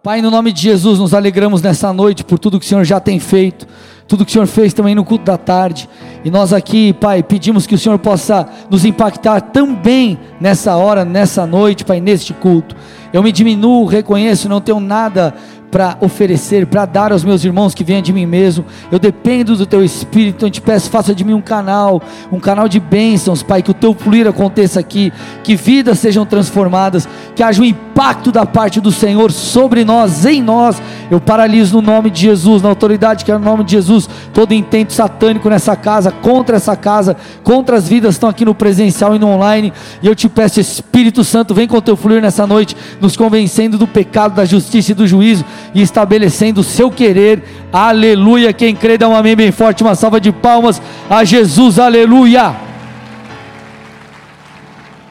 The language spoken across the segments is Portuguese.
Pai, no nome de Jesus, nos alegramos nessa noite por tudo que o Senhor já tem feito, tudo que o Senhor fez também no culto da tarde. E nós aqui, Pai, pedimos que o Senhor possa nos impactar também nessa hora, nessa noite, Pai, neste culto. Eu me diminuo, reconheço, não tenho nada para oferecer, para dar aos meus irmãos que vêm de mim mesmo. Eu dependo do teu espírito, então eu te peço, faça de mim um canal, um canal de bênçãos, Pai, que o teu fluir aconteça aqui, que vidas sejam transformadas, que haja um impacto da parte do Senhor sobre nós, em nós. Eu paraliso no nome de Jesus, na autoridade que é no nome de Jesus, todo intento satânico nessa casa, contra essa casa, contra as vidas que estão aqui no presencial e no online. E eu te peço, Espírito Santo, vem com teu fluir nessa noite, nos convencendo do pecado, da justiça e do juízo e estabelecendo o seu querer. Aleluia. Quem crê, dá um amém bem forte, uma salva de palmas a Jesus. Aleluia.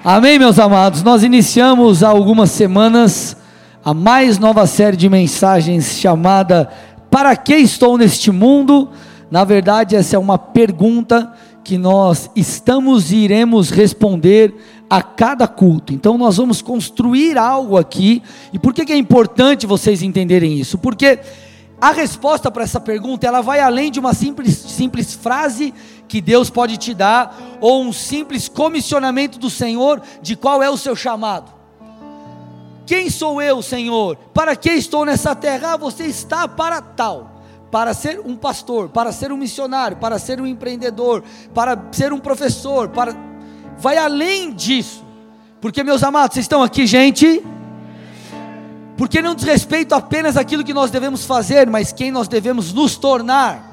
Amém, meus amados. Nós iniciamos há algumas semanas a mais nova série de mensagens chamada Para que estou neste mundo? Na verdade, essa é uma pergunta que nós estamos e iremos responder a cada culto. Então nós vamos construir algo aqui. E por que, é importante vocês entenderem isso? Porque a resposta para essa pergunta, ela vai além de uma simples, simples frase que Deus pode te dar, ou um simples comissionamento do Senhor de qual é o seu chamado. Quem sou eu, Senhor? Para que estou nessa terra? Ah, você está para tal para ser um pastor, para ser um missionário, para ser um empreendedor, para ser um professor, para vai além disso. Porque, meus amados, vocês estão aqui, gente? Porque não diz respeito apenas aquilo que nós devemos fazer, mas quem nós devemos nos tornar.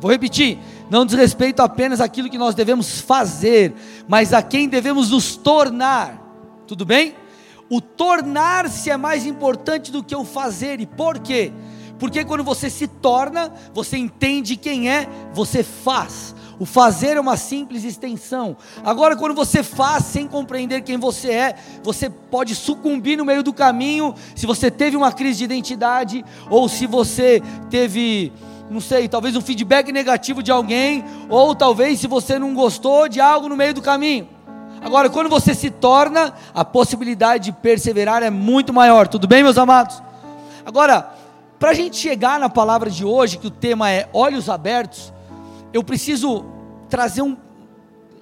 vou repetir, não diz respeito apenas aquilo que nós devemos fazer, mas a quem devemos nos tornar. Tudo bem? O tornar-se é mais importante do que o fazer. E por quê? Porque quando você se torna, você entende quem é, você faz. O fazer é uma simples extensão. Agora, quando você faz sem compreender quem você é, você pode sucumbir no meio do caminho. Se você teve uma crise de identidade, ou se você teve, não sei, talvez um feedback negativo de alguém, ou talvez se você não gostou de algo no meio do caminho. Agora, quando você se torna, a possibilidade de perseverar é muito maior. Tudo bem, meus amados? Agora, para a gente chegar na palavra de hoje, que o tema é olhos abertos, eu preciso trazer um,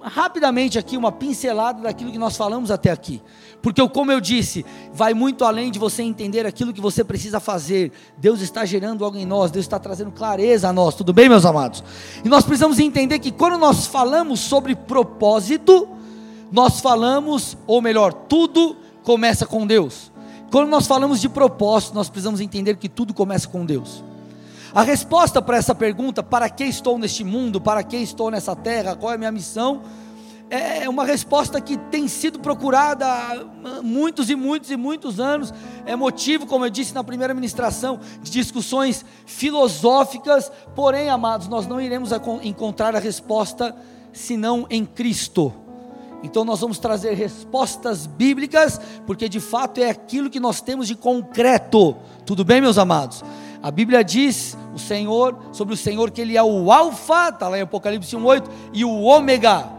rapidamente aqui uma pincelada daquilo que nós falamos até aqui. Porque, como eu disse, vai muito além de você entender aquilo que você precisa fazer. Deus está gerando algo em nós, Deus está trazendo clareza a nós, tudo bem, meus amados? E nós precisamos entender que quando nós falamos sobre propósito, nós falamos, ou melhor, tudo começa com Deus. Quando nós falamos de propósito, nós precisamos entender que tudo começa com Deus. A resposta para essa pergunta, para que estou neste mundo, para que estou nessa terra, qual é a minha missão, é uma resposta que tem sido procurada há muitos e muitos e muitos anos. É motivo, como eu disse na primeira ministração, de discussões filosóficas. Porém, amados, nós não iremos encontrar a resposta senão em Cristo. Então nós vamos trazer respostas bíblicas, porque de fato é aquilo que nós temos de concreto. Tudo bem, meus amados? A Bíblia diz o Senhor, sobre o Senhor que ele é o alfa, está lá em Apocalipse 1:8, e o ômega.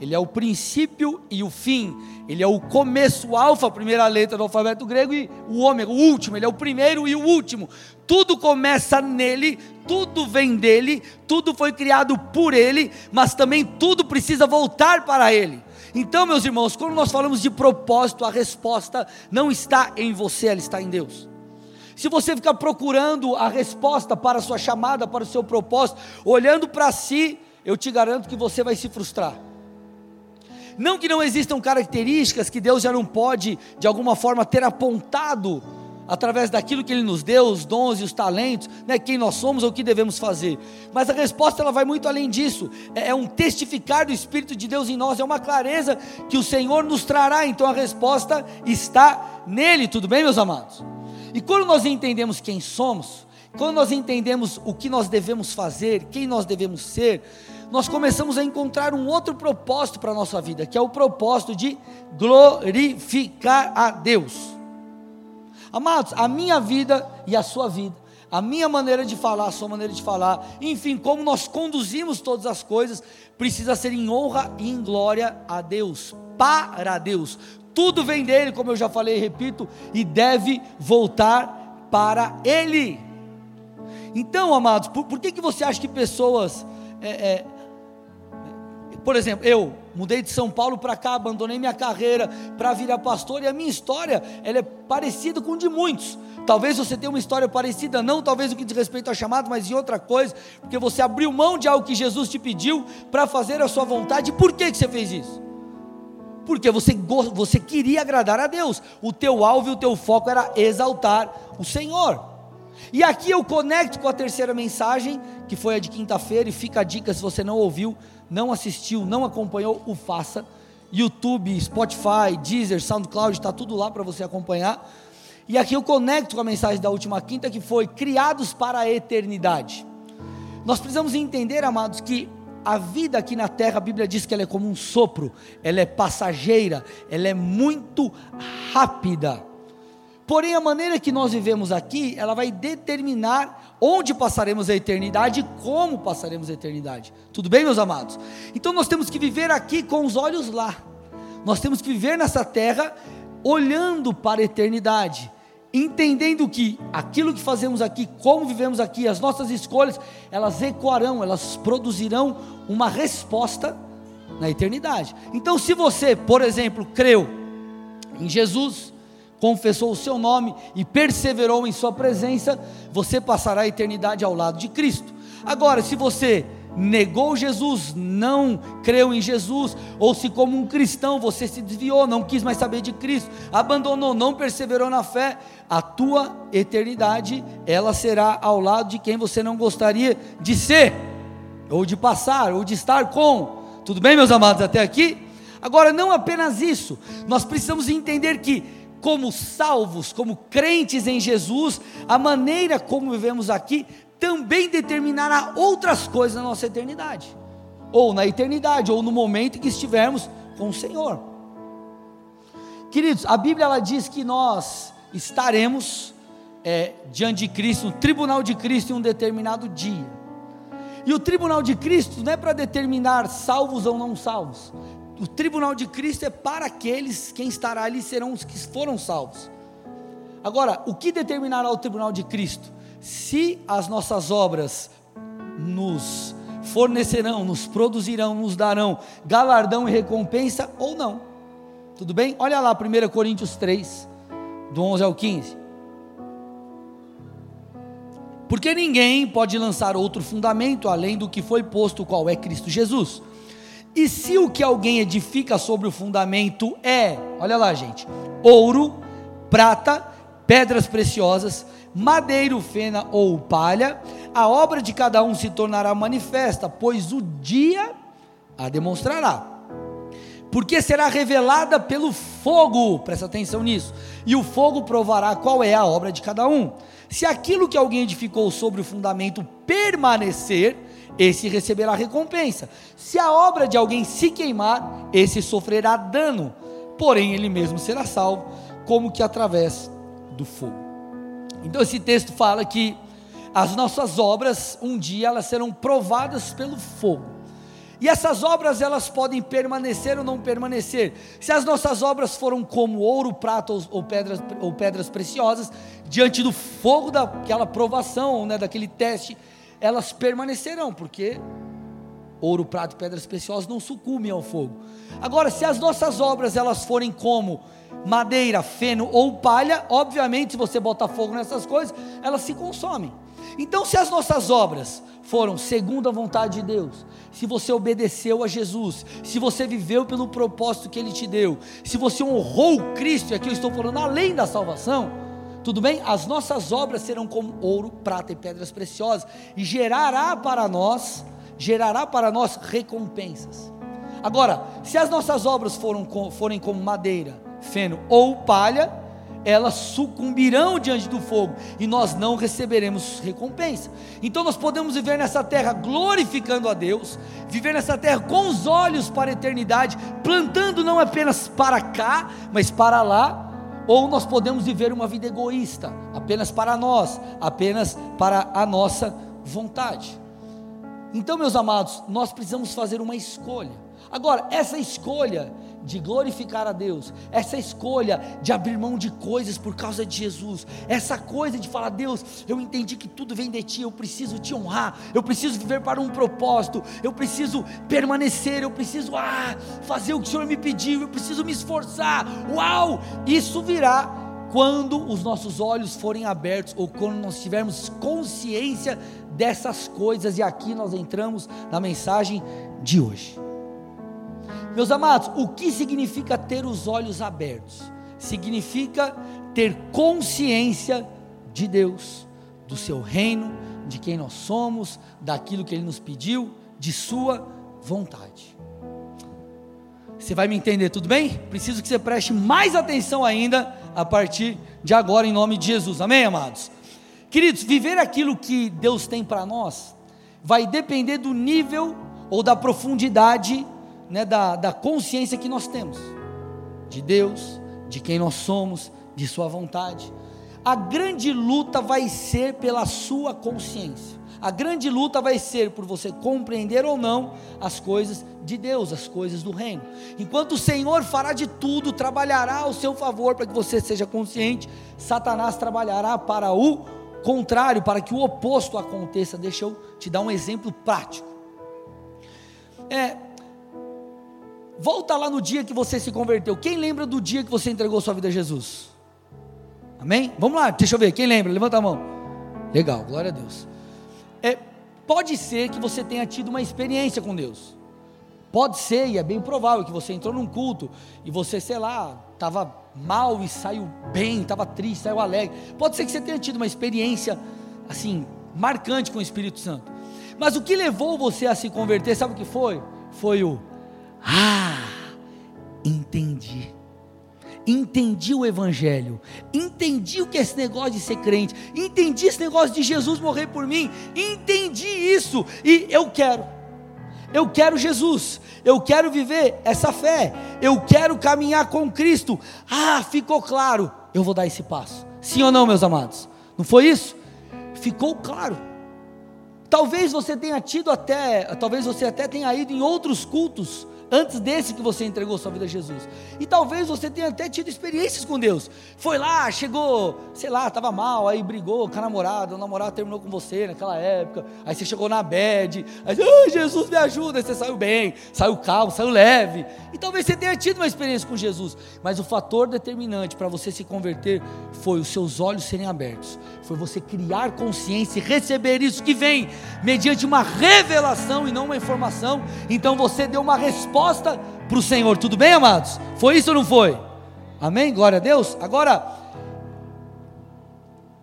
Ele é o princípio e o fim. Ele é o começo, o alfa, a primeira letra do alfabeto grego, e o ômega, o último. Ele é o primeiro e o último. Tudo começa nele, tudo vem dele, tudo foi criado por ele, mas também tudo precisa voltar para ele. Então, meus irmãos, quando nós falamos de propósito, a resposta não está em você, ela está em Deus. Se você ficar procurando a resposta para a sua chamada, para o seu propósito, olhando para si, eu te garanto que você vai se frustrar. Não que não existam características que Deus já não pode, de alguma forma, ter apontado através daquilo que Ele nos deu, os dons e os talentos, né, quem nós somos ou o que devemos fazer. Mas a resposta ela vai muito além disso. É, é um testificar do Espírito de Deus em nós, é uma clareza que o Senhor nos trará. Então a resposta está nele. Tudo bem, meus amados? E quando nós entendemos quem somos, quando nós entendemos o que nós devemos fazer, quem nós devemos ser, nós começamos a encontrar um outro propósito para a nossa vida, que é o propósito de glorificar a Deus. Amados, a minha vida e a sua vida, a minha maneira de falar, a sua maneira de falar, enfim, como nós conduzimos todas as coisas, precisa ser em honra e em glória a Deus, para Deus. Tudo vem dele, como eu já falei e repito, e deve voltar para Ele. Então, amados, por, por que, que você acha que pessoas. É, é, por exemplo, eu mudei de São Paulo para cá, abandonei minha carreira para virar pastor, e a minha história ela é parecida com de muitos. Talvez você tenha uma história parecida, não talvez no que diz respeito ao chamado, mas em outra coisa, porque você abriu mão de algo que Jesus te pediu para fazer a sua vontade. Por que, que você fez isso? Porque você, você queria agradar a Deus, o teu alvo e o teu foco era exaltar o Senhor. E aqui eu conecto com a terceira mensagem, que foi a de quinta-feira, e fica a dica se você não ouviu, não assistiu, não acompanhou, o faça. YouTube, Spotify, Deezer, SoundCloud, está tudo lá para você acompanhar. E aqui eu conecto com a mensagem da última quinta, que foi criados para a eternidade. Nós precisamos entender, amados, que a vida aqui na terra, a Bíblia diz que ela é como um sopro, ela é passageira, ela é muito rápida. Porém, a maneira que nós vivemos aqui, ela vai determinar onde passaremos a eternidade e como passaremos a eternidade. Tudo bem, meus amados? Então nós temos que viver aqui com os olhos lá. Nós temos que viver nessa terra olhando para a eternidade, entendendo que aquilo que fazemos aqui, como vivemos aqui, as nossas escolhas, elas ecoarão, elas produzirão uma resposta na eternidade. Então, se você, por exemplo, creu em Jesus, confessou o seu nome e perseverou em sua presença, você passará a eternidade ao lado de Cristo. Agora, se você negou Jesus, não creu em Jesus, ou se como um cristão você se desviou, não quis mais saber de Cristo, abandonou, não perseverou na fé, a tua eternidade, ela será ao lado de quem você não gostaria de ser, ou de passar, ou de estar com. Tudo bem, meus amados, até aqui? Agora, não apenas isso, nós precisamos entender que como salvos, como crentes em Jesus, a maneira como vivemos aqui também determinará outras coisas na nossa eternidade, ou na eternidade, ou no momento em que estivermos com o Senhor. Queridos, a Bíblia ela diz que nós estaremos é, diante de Cristo, no tribunal de Cristo em um determinado dia. E o tribunal de Cristo não é para determinar salvos ou não salvos. O tribunal de Cristo é para aqueles, quem estará ali serão os que foram salvos. Agora, o que determinará o tribunal de Cristo? se as nossas obras nos fornecerão, nos produzirão, nos darão galardão e recompensa ou não. Tudo bem? Olha lá 1 Coríntios 3, do 11 ao 15. Porque ninguém pode lançar outro fundamento além do que foi posto, qual é Cristo Jesus. E se o que alguém edifica sobre o fundamento é, olha lá, gente, ouro, prata, pedras preciosas, madeiro, fena ou palha, a obra de cada um se tornará manifesta, pois o dia a demonstrará. Porque será revelada pelo fogo, presta atenção nisso, e o fogo provará qual é a obra de cada um. Se aquilo que alguém edificou sobre o fundamento permanecer, esse receberá recompensa. Se a obra de alguém se queimar, esse sofrerá dano, porém ele mesmo será salvo, como que através do fogo. Então esse texto fala que as nossas obras um dia elas serão provadas pelo fogo. E essas obras elas podem permanecer ou não permanecer. Se as nossas obras foram como ouro, prata ou, pedras, ou pedras preciosas, diante do fogo daquela provação, né, daquele teste, elas permanecerão, porque ouro, prata e pedras preciosas não sucumbem ao fogo. Agora, se as nossas obras elas forem como madeira, feno ou palha, obviamente, se você botar fogo nessas coisas, elas se consomem. Então, se as nossas obras foram segundo a vontade de Deus, se você obedeceu a Jesus, se você viveu pelo propósito que Ele te deu, se você honrou Cristo, e aqui eu estou falando além da salvação, tudo bem? As nossas obras serão como ouro, prata e pedras preciosas, e gerará para nós, gerará para nós recompensas. Agora, se as nossas obras foram, forem como madeira, feno ou palha, elas sucumbirão diante do fogo e nós não receberemos recompensa. Então nós podemos viver nessa terra glorificando a Deus, viver nessa terra com os olhos para a eternidade, plantando não apenas para cá, mas para lá, ou nós podemos viver uma vida egoísta, apenas para nós, apenas para a nossa vontade. Então, meus amados, nós precisamos fazer uma escolha. Agora, essa escolha de glorificar a Deus, essa escolha de abrir mão de coisas por causa de Jesus, essa coisa de falar, Deus, eu entendi que tudo vem de Ti, eu preciso te honrar, eu preciso viver para um propósito, eu preciso permanecer, eu preciso ah, fazer o que o Senhor me pediu, eu preciso me esforçar, uau! Isso virá quando os nossos olhos forem abertos ou quando nós tivermos consciência dessas coisas, e aqui nós entramos na mensagem de hoje. Meus amados, o que significa ter os olhos abertos? Significa ter consciência de Deus, do seu reino, de quem nós somos, daquilo que Ele nos pediu, de Sua vontade. Você vai me entender, tudo bem? Preciso que você preste mais atenção ainda a partir de agora, em nome de Jesus, amém, amados? Queridos, viver aquilo que Deus tem para nós vai depender do nível ou da profundidade né, da, da consciência que nós temos de Deus, de quem nós somos, de Sua vontade. A grande luta vai ser pela sua consciência. A grande luta vai ser por você compreender ou não as coisas de Deus, as coisas do reino. Enquanto o Senhor fará de tudo, trabalhará ao seu favor para que você seja consciente, Satanás trabalhará para o contrário, para que o oposto aconteça. Deixa eu te dar um exemplo prático. É, Volta lá no dia que você se converteu. Quem lembra do dia que você entregou sua vida a Jesus? Amém? Vamos lá, deixa eu ver. Quem lembra? Levanta a mão. Legal, glória a Deus. É, pode ser que você tenha tido uma experiência com Deus. Pode ser, e é bem provável, que você entrou num culto e você, sei lá, estava mal e saiu bem, estava triste, saiu alegre. Pode ser que você tenha tido uma experiência, assim, marcante com o Espírito Santo. Mas o que levou você a se converter, sabe o que foi? Foi o ah, entendi. Entendi o Evangelho, entendi o que é esse negócio de ser crente, entendi esse negócio de Jesus morrer por mim, entendi isso e eu quero. Eu quero Jesus, eu quero viver essa fé, eu quero caminhar com Cristo. Ah, ficou claro, eu vou dar esse passo. Sim ou não, meus amados? Não foi isso? Ficou claro. Talvez você tenha tido até, talvez você até tenha ido em outros cultos antes desse que você entregou sua vida a Jesus. E talvez você tenha até tido experiências com Deus. Foi lá, chegou, sei lá, estava mal, aí brigou com a namorada, o namorado terminou com você naquela época. Aí você chegou na bed, aí oh, Jesus me ajuda, aí você saiu bem, saiu calmo, saiu leve. E talvez você tenha tido uma experiência com Jesus, mas o fator determinante para você se converter foi os seus olhos serem abertos, foi você criar consciência e receber isso que vem mediante uma revelação e não uma informação. Então você deu uma resposta resposta para o Senhor. Tudo bem, amados? Foi isso ou não foi? Amém? Glória a Deus. Agora,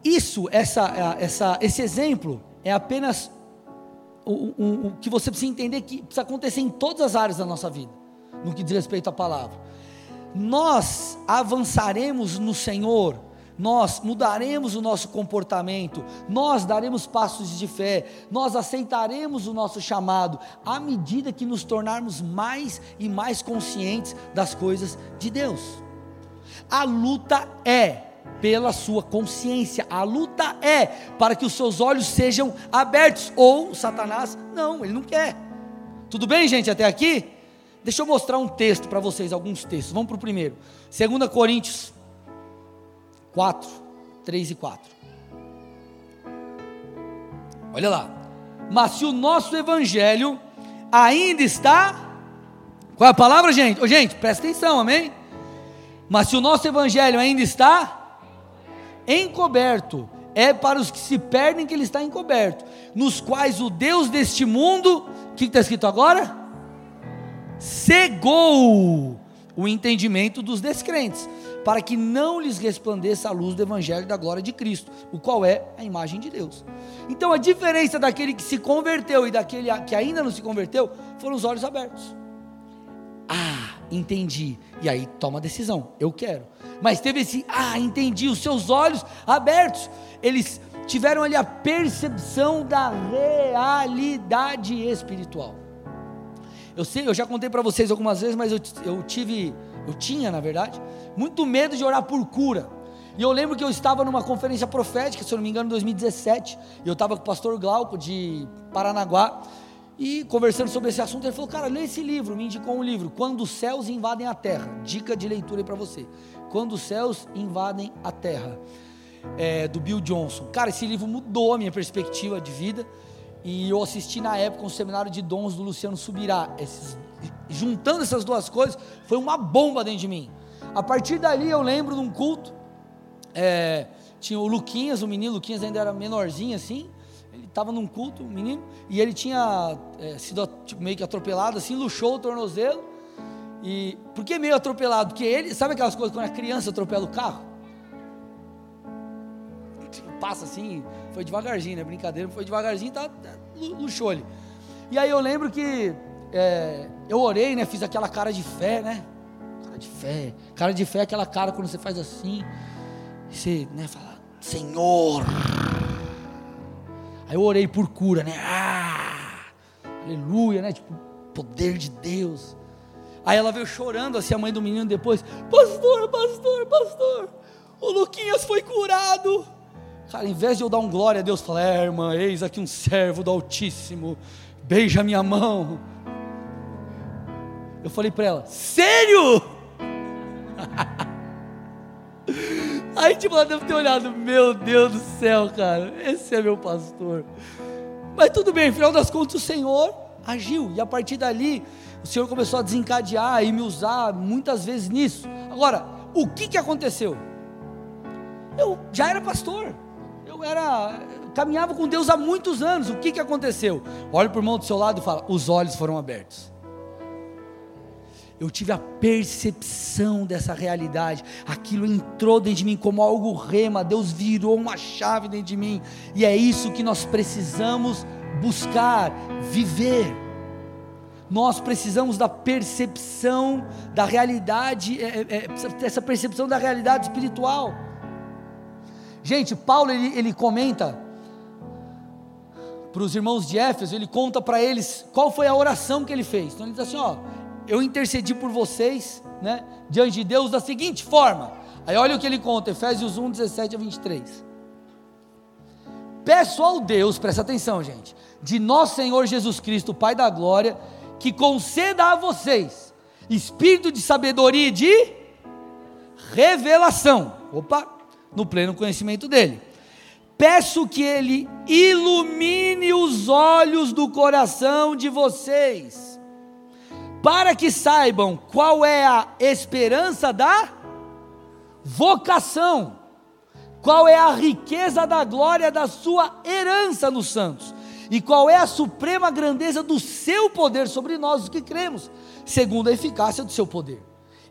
isso, essa, essa, esse exemplo é apenas o, o, o que você precisa entender que precisa acontecer em todas as áreas da nossa vida, no que diz respeito à palavra. Nós avançaremos no Senhor nós mudaremos o nosso comportamento, nós daremos passos de fé, nós aceitaremos o nosso chamado, à medida que nos tornarmos mais e mais conscientes das coisas de Deus. A luta é pela sua consciência, a luta é para que os seus olhos sejam abertos, ou Satanás, não, ele não quer. Tudo bem, gente, até aqui? Deixa eu mostrar um texto para vocês, alguns textos. Vamos para o primeiro. 2 Coríntios 4, 3 e 4. Olha lá. Mas se o nosso evangelho ainda está. Qual é a palavra, gente? Ô, gente, presta atenção, amém? Mas se o nosso evangelho ainda está encoberto, é para os que se perdem que ele está encoberto, nos quais o Deus deste mundo, o que está escrito agora? Cegou o entendimento dos descrentes, para que não lhes resplandeça a luz do Evangelho da glória de Cristo, o qual é a imagem de Deus. Então a diferença daquele que se converteu e daquele que ainda não se converteu foram os olhos abertos. Ah, entendi. E aí toma a decisão, eu quero. Mas teve esse, ah, entendi, os seus olhos abertos. Eles tiveram ali a percepção da realidade espiritual. Eu sei, eu já contei para vocês algumas vezes, mas eu, eu tive, eu tinha, na verdade, muito medo de orar por cura. E eu lembro que eu estava numa conferência profética, se eu não me engano, em 2017, e eu estava com o pastor Glauco de Paranaguá, E conversando sobre esse assunto, ele falou: Cara, lê esse livro. Me indicou um livro, Quando os Céus Invadem a Terra. Dica de leitura aí para você. Quando os Céus Invadem a Terra. É, do Bill Johnson. Cara, esse livro mudou a minha perspectiva de vida. E eu assisti na época um seminário de dons do Luciano Subirá. Esses, juntando essas duas coisas, foi uma bomba dentro de mim. A partir dali eu lembro de um culto. É, tinha o Luquinhas, o menino Luquinhas ainda era menorzinho assim estava num culto, um menino, e ele tinha é, sido tipo, meio que atropelado, assim, luxou o tornozelo. E por que meio atropelado? Porque ele, sabe aquelas coisas quando a criança atropela o carro? Passa assim, foi devagarzinho, né? Brincadeira, foi devagarzinho, tá, tá luxou ele. E aí eu lembro que é, eu orei, né? Fiz aquela cara de fé, né? Cara de fé. Cara de fé é aquela cara quando você faz assim, você, né, fala, Senhor Aí eu orei por cura, né? Ah, aleluia, né? Tipo, poder de Deus. Aí ela veio chorando, assim, a mãe do menino depois: Pastor, pastor, pastor, o Luquinhas foi curado. Cara, em vez de eu dar um glória a Deus, falar: É, irmã, eis aqui um servo do Altíssimo, beija minha mão. Eu falei para ela: Sério? Aí, tipo, ela deve ter olhado, meu Deus do céu, cara, esse é meu pastor. Mas tudo bem, afinal das contas, o Senhor agiu, e a partir dali, o Senhor começou a desencadear e me usar muitas vezes nisso. Agora, o que que aconteceu? Eu já era pastor, eu era, caminhava com Deus há muitos anos, o que que aconteceu? Olha para o irmão do seu lado e fala: os olhos foram abertos eu tive a percepção dessa realidade, aquilo entrou dentro de mim como algo rema, Deus virou uma chave dentro de mim, e é isso que nós precisamos buscar, viver. Nós precisamos da percepção da realidade, é, é, é essa percepção da realidade espiritual. Gente, Paulo ele, ele comenta para os irmãos de Éfeso, ele conta para eles qual foi a oração que ele fez. Então ele diz assim: ó, eu intercedi por vocês, né, diante de Deus da seguinte forma. Aí olha o que ele conta, Efésios 1, 17 a 23. Peço ao Deus, presta atenção, gente, de nosso Senhor Jesus Cristo, Pai da glória, que conceda a vocês espírito de sabedoria e de revelação. Opa, no pleno conhecimento dele. Peço que ele ilumine os olhos do coração de vocês para que saibam qual é a esperança da vocação, qual é a riqueza da glória da sua herança nos santos, e qual é a suprema grandeza do seu poder sobre nós os que cremos, segundo a eficácia do seu poder.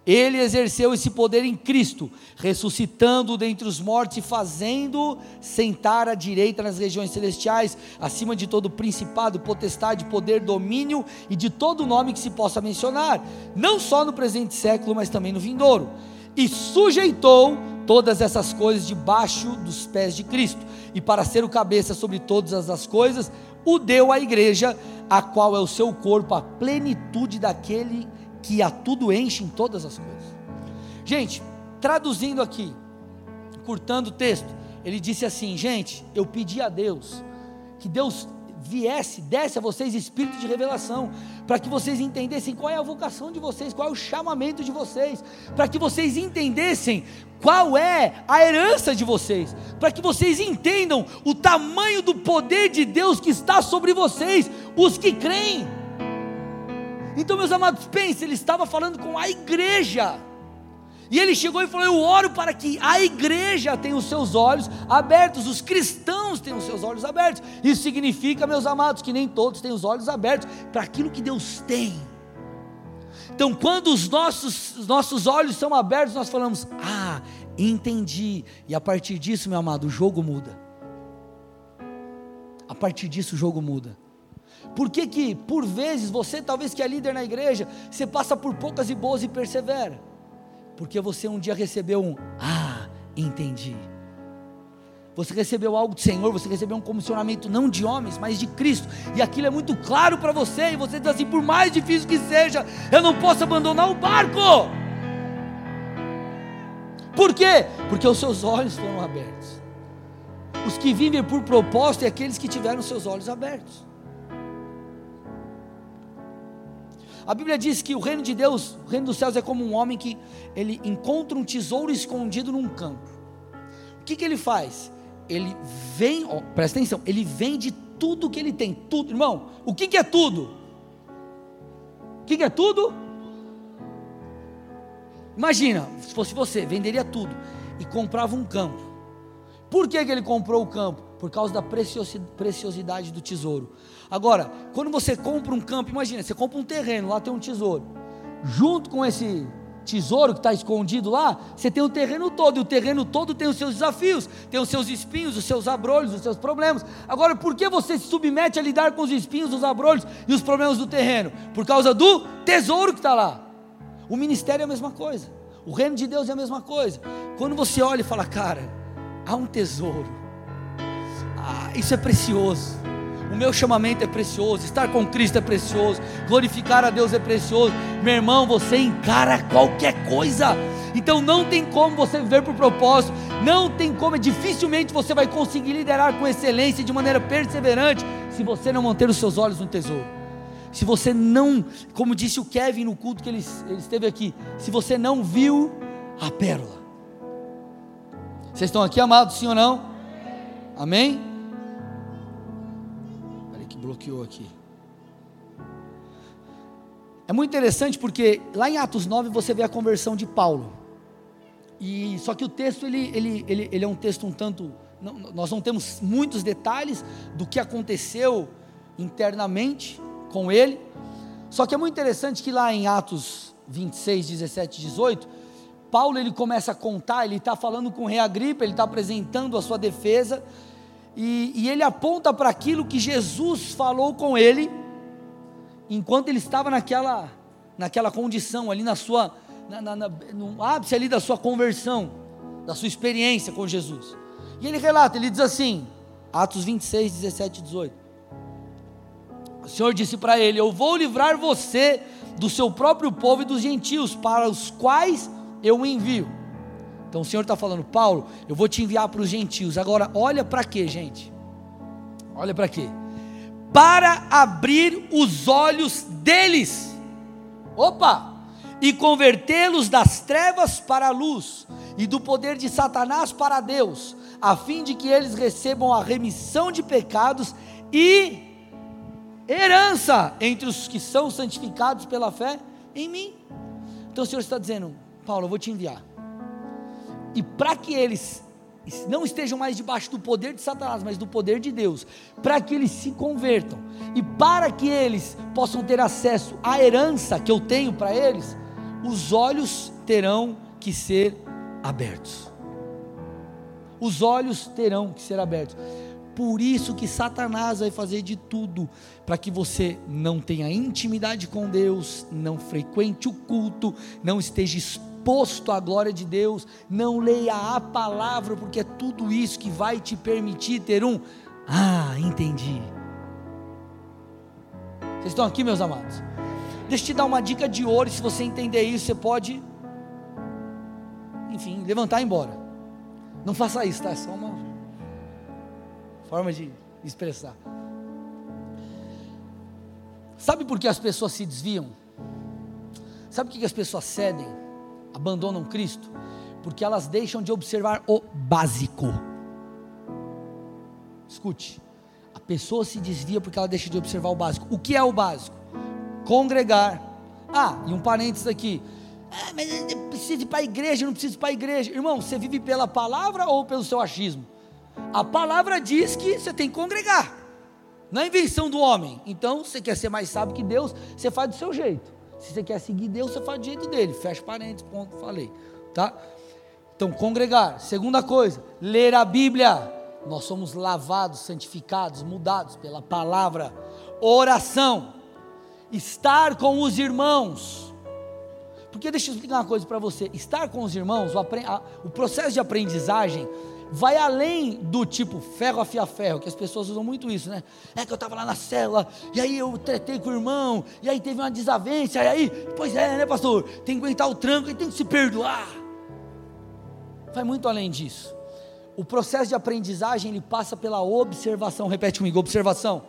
Ele exerceu esse poder em Cristo, ressuscitando dentre os mortos e fazendo sentar à direita nas regiões celestiais, acima de todo principado, potestade, poder, domínio e de todo nome que se possa mencionar, não só no presente século, mas também no vindouro. E sujeitou todas essas coisas debaixo dos pés de Cristo, e para ser o cabeça sobre todas as coisas, o deu à igreja, a qual é o seu corpo, a plenitude daquele que que a tudo enche em todas as coisas. Gente, traduzindo aqui, curtando o texto, ele disse assim: gente, eu pedi a Deus que Deus viesse, desse a vocês espírito de revelação, para que vocês entendessem qual é a vocação de vocês, qual é o chamamento de vocês, para que vocês entendessem qual é a herança de vocês, para que vocês entendam o tamanho do poder de Deus que está sobre vocês, os que creem. Então, meus amados, pense, ele estava falando com a igreja. E ele chegou e falou: Eu oro para que a igreja tenha os seus olhos abertos, os cristãos tenham os seus olhos abertos. Isso significa, meus amados, que nem todos têm os olhos abertos para aquilo que Deus tem. Então, quando os nossos, os nossos olhos são abertos, nós falamos: Ah, entendi. E a partir disso, meu amado, o jogo muda. A partir disso, o jogo muda. Por que que, por vezes, você talvez que é líder na igreja, você passa por poucas e boas e persevera? Porque você um dia recebeu um, ah, entendi. Você recebeu algo do Senhor, você recebeu um comissionamento não de homens, mas de Cristo, e aquilo é muito claro para você, e você diz assim: por mais difícil que seja, eu não posso abandonar o barco. Por quê? Porque os seus olhos foram abertos. Os que vivem por propósito é aqueles que tiveram seus olhos abertos. A Bíblia diz que o reino de Deus, o reino dos céus é como um homem que ele encontra um tesouro escondido num campo. O que, que ele faz? Ele vem, ó, presta atenção, ele vende tudo que ele tem, tudo, irmão. O que, que é tudo? O que, que é tudo? Imagina, se fosse você, venderia tudo e comprava um campo. Por que, que ele comprou o campo? Por causa da preciosidade do tesouro. Agora, quando você compra um campo, imagina, você compra um terreno, lá tem um tesouro. Junto com esse tesouro que está escondido lá, você tem o terreno todo, e o terreno todo tem os seus desafios, tem os seus espinhos, os seus abrolhos, os seus problemas. Agora, por que você se submete a lidar com os espinhos, os abrolhos e os problemas do terreno? Por causa do tesouro que está lá. O ministério é a mesma coisa, o reino de Deus é a mesma coisa. Quando você olha e fala, cara, há um tesouro, ah, isso é precioso o meu chamamento é precioso, estar com Cristo é precioso, glorificar a Deus é precioso. Meu irmão, você encara qualquer coisa. Então não tem como você viver por propósito, não tem como, dificilmente você vai conseguir liderar com excelência de maneira perseverante se você não manter os seus olhos no tesouro. Se você não, como disse o Kevin no culto que ele, ele esteve aqui, se você não viu a pérola. Vocês estão aqui, amados, sim ou não? Amém? Bloqueou aqui. É muito interessante porque lá em Atos 9 você vê a conversão de Paulo. E só que o texto ele, ele, ele, ele é um texto um tanto não, nós não temos muitos detalhes do que aconteceu internamente com ele. Só que é muito interessante que lá em Atos 26, 17 18, Paulo ele começa a contar, ele está falando com o rei Agripa, ele está apresentando a sua defesa, e, e ele aponta para aquilo que Jesus falou com ele, enquanto ele estava naquela, naquela condição, ali na sua, na, na, na, no ápice ali da sua conversão, da sua experiência com Jesus. E ele relata, ele diz assim, Atos 26, 17 e 18. O Senhor disse para ele: Eu vou livrar você do seu próprio povo e dos gentios, para os quais eu envio. Então o Senhor está falando, Paulo, eu vou te enviar para os gentios. Agora, olha para quê, gente? Olha para quê? Para abrir os olhos deles. Opa! E convertê-los das trevas para a luz e do poder de Satanás para Deus, a fim de que eles recebam a remissão de pecados e herança entre os que são santificados pela fé em mim. Então o Senhor está dizendo, Paulo, eu vou te enviar e para que eles não estejam mais debaixo do poder de Satanás, mas do poder de Deus, para que eles se convertam e para que eles possam ter acesso à herança que eu tenho para eles, os olhos terão que ser abertos. Os olhos terão que ser abertos. Por isso que Satanás vai fazer de tudo para que você não tenha intimidade com Deus, não frequente o culto, não esteja exposto exposto à glória de Deus, não leia a palavra, porque é tudo isso que vai te permitir ter um ah, entendi. Vocês estão aqui, meus amados? Deixa eu te dar uma dica de ouro, se você entender isso, você pode, enfim, levantar e ir embora. Não faça isso, tá? É só uma forma de expressar. Sabe por que as pessoas se desviam? Sabe por que as pessoas cedem? Abandonam Cristo? Porque elas deixam de observar o básico. Escute, a pessoa se desvia porque ela deixa de observar o básico. O que é o básico? Congregar. Ah, e um parênteses aqui. Ah, mas precisa ir para a igreja, não precisa ir para a igreja. Irmão, você vive pela palavra ou pelo seu achismo? A palavra diz que você tem que congregar. Não é invenção do homem. Então, você quer ser mais sábio que Deus, você faz do seu jeito. Se você quer seguir Deus, você faz do jeito dele. Fecha parênteses, ponto, falei. Tá? Então, congregar. Segunda coisa, ler a Bíblia. Nós somos lavados, santificados, mudados pela palavra. Oração. Estar com os irmãos. Porque deixa eu explicar uma coisa para você. Estar com os irmãos, o, o processo de aprendizagem vai além do tipo ferro afia ferro, que as pessoas usam muito isso, né? É que eu estava lá na cela, e aí eu tretei com o irmão, e aí teve uma desavença, e aí, pois é, né, pastor? Tem que aguentar o tranco e tem que se perdoar. Vai muito além disso. O processo de aprendizagem ele passa pela observação. Repete comigo: observação.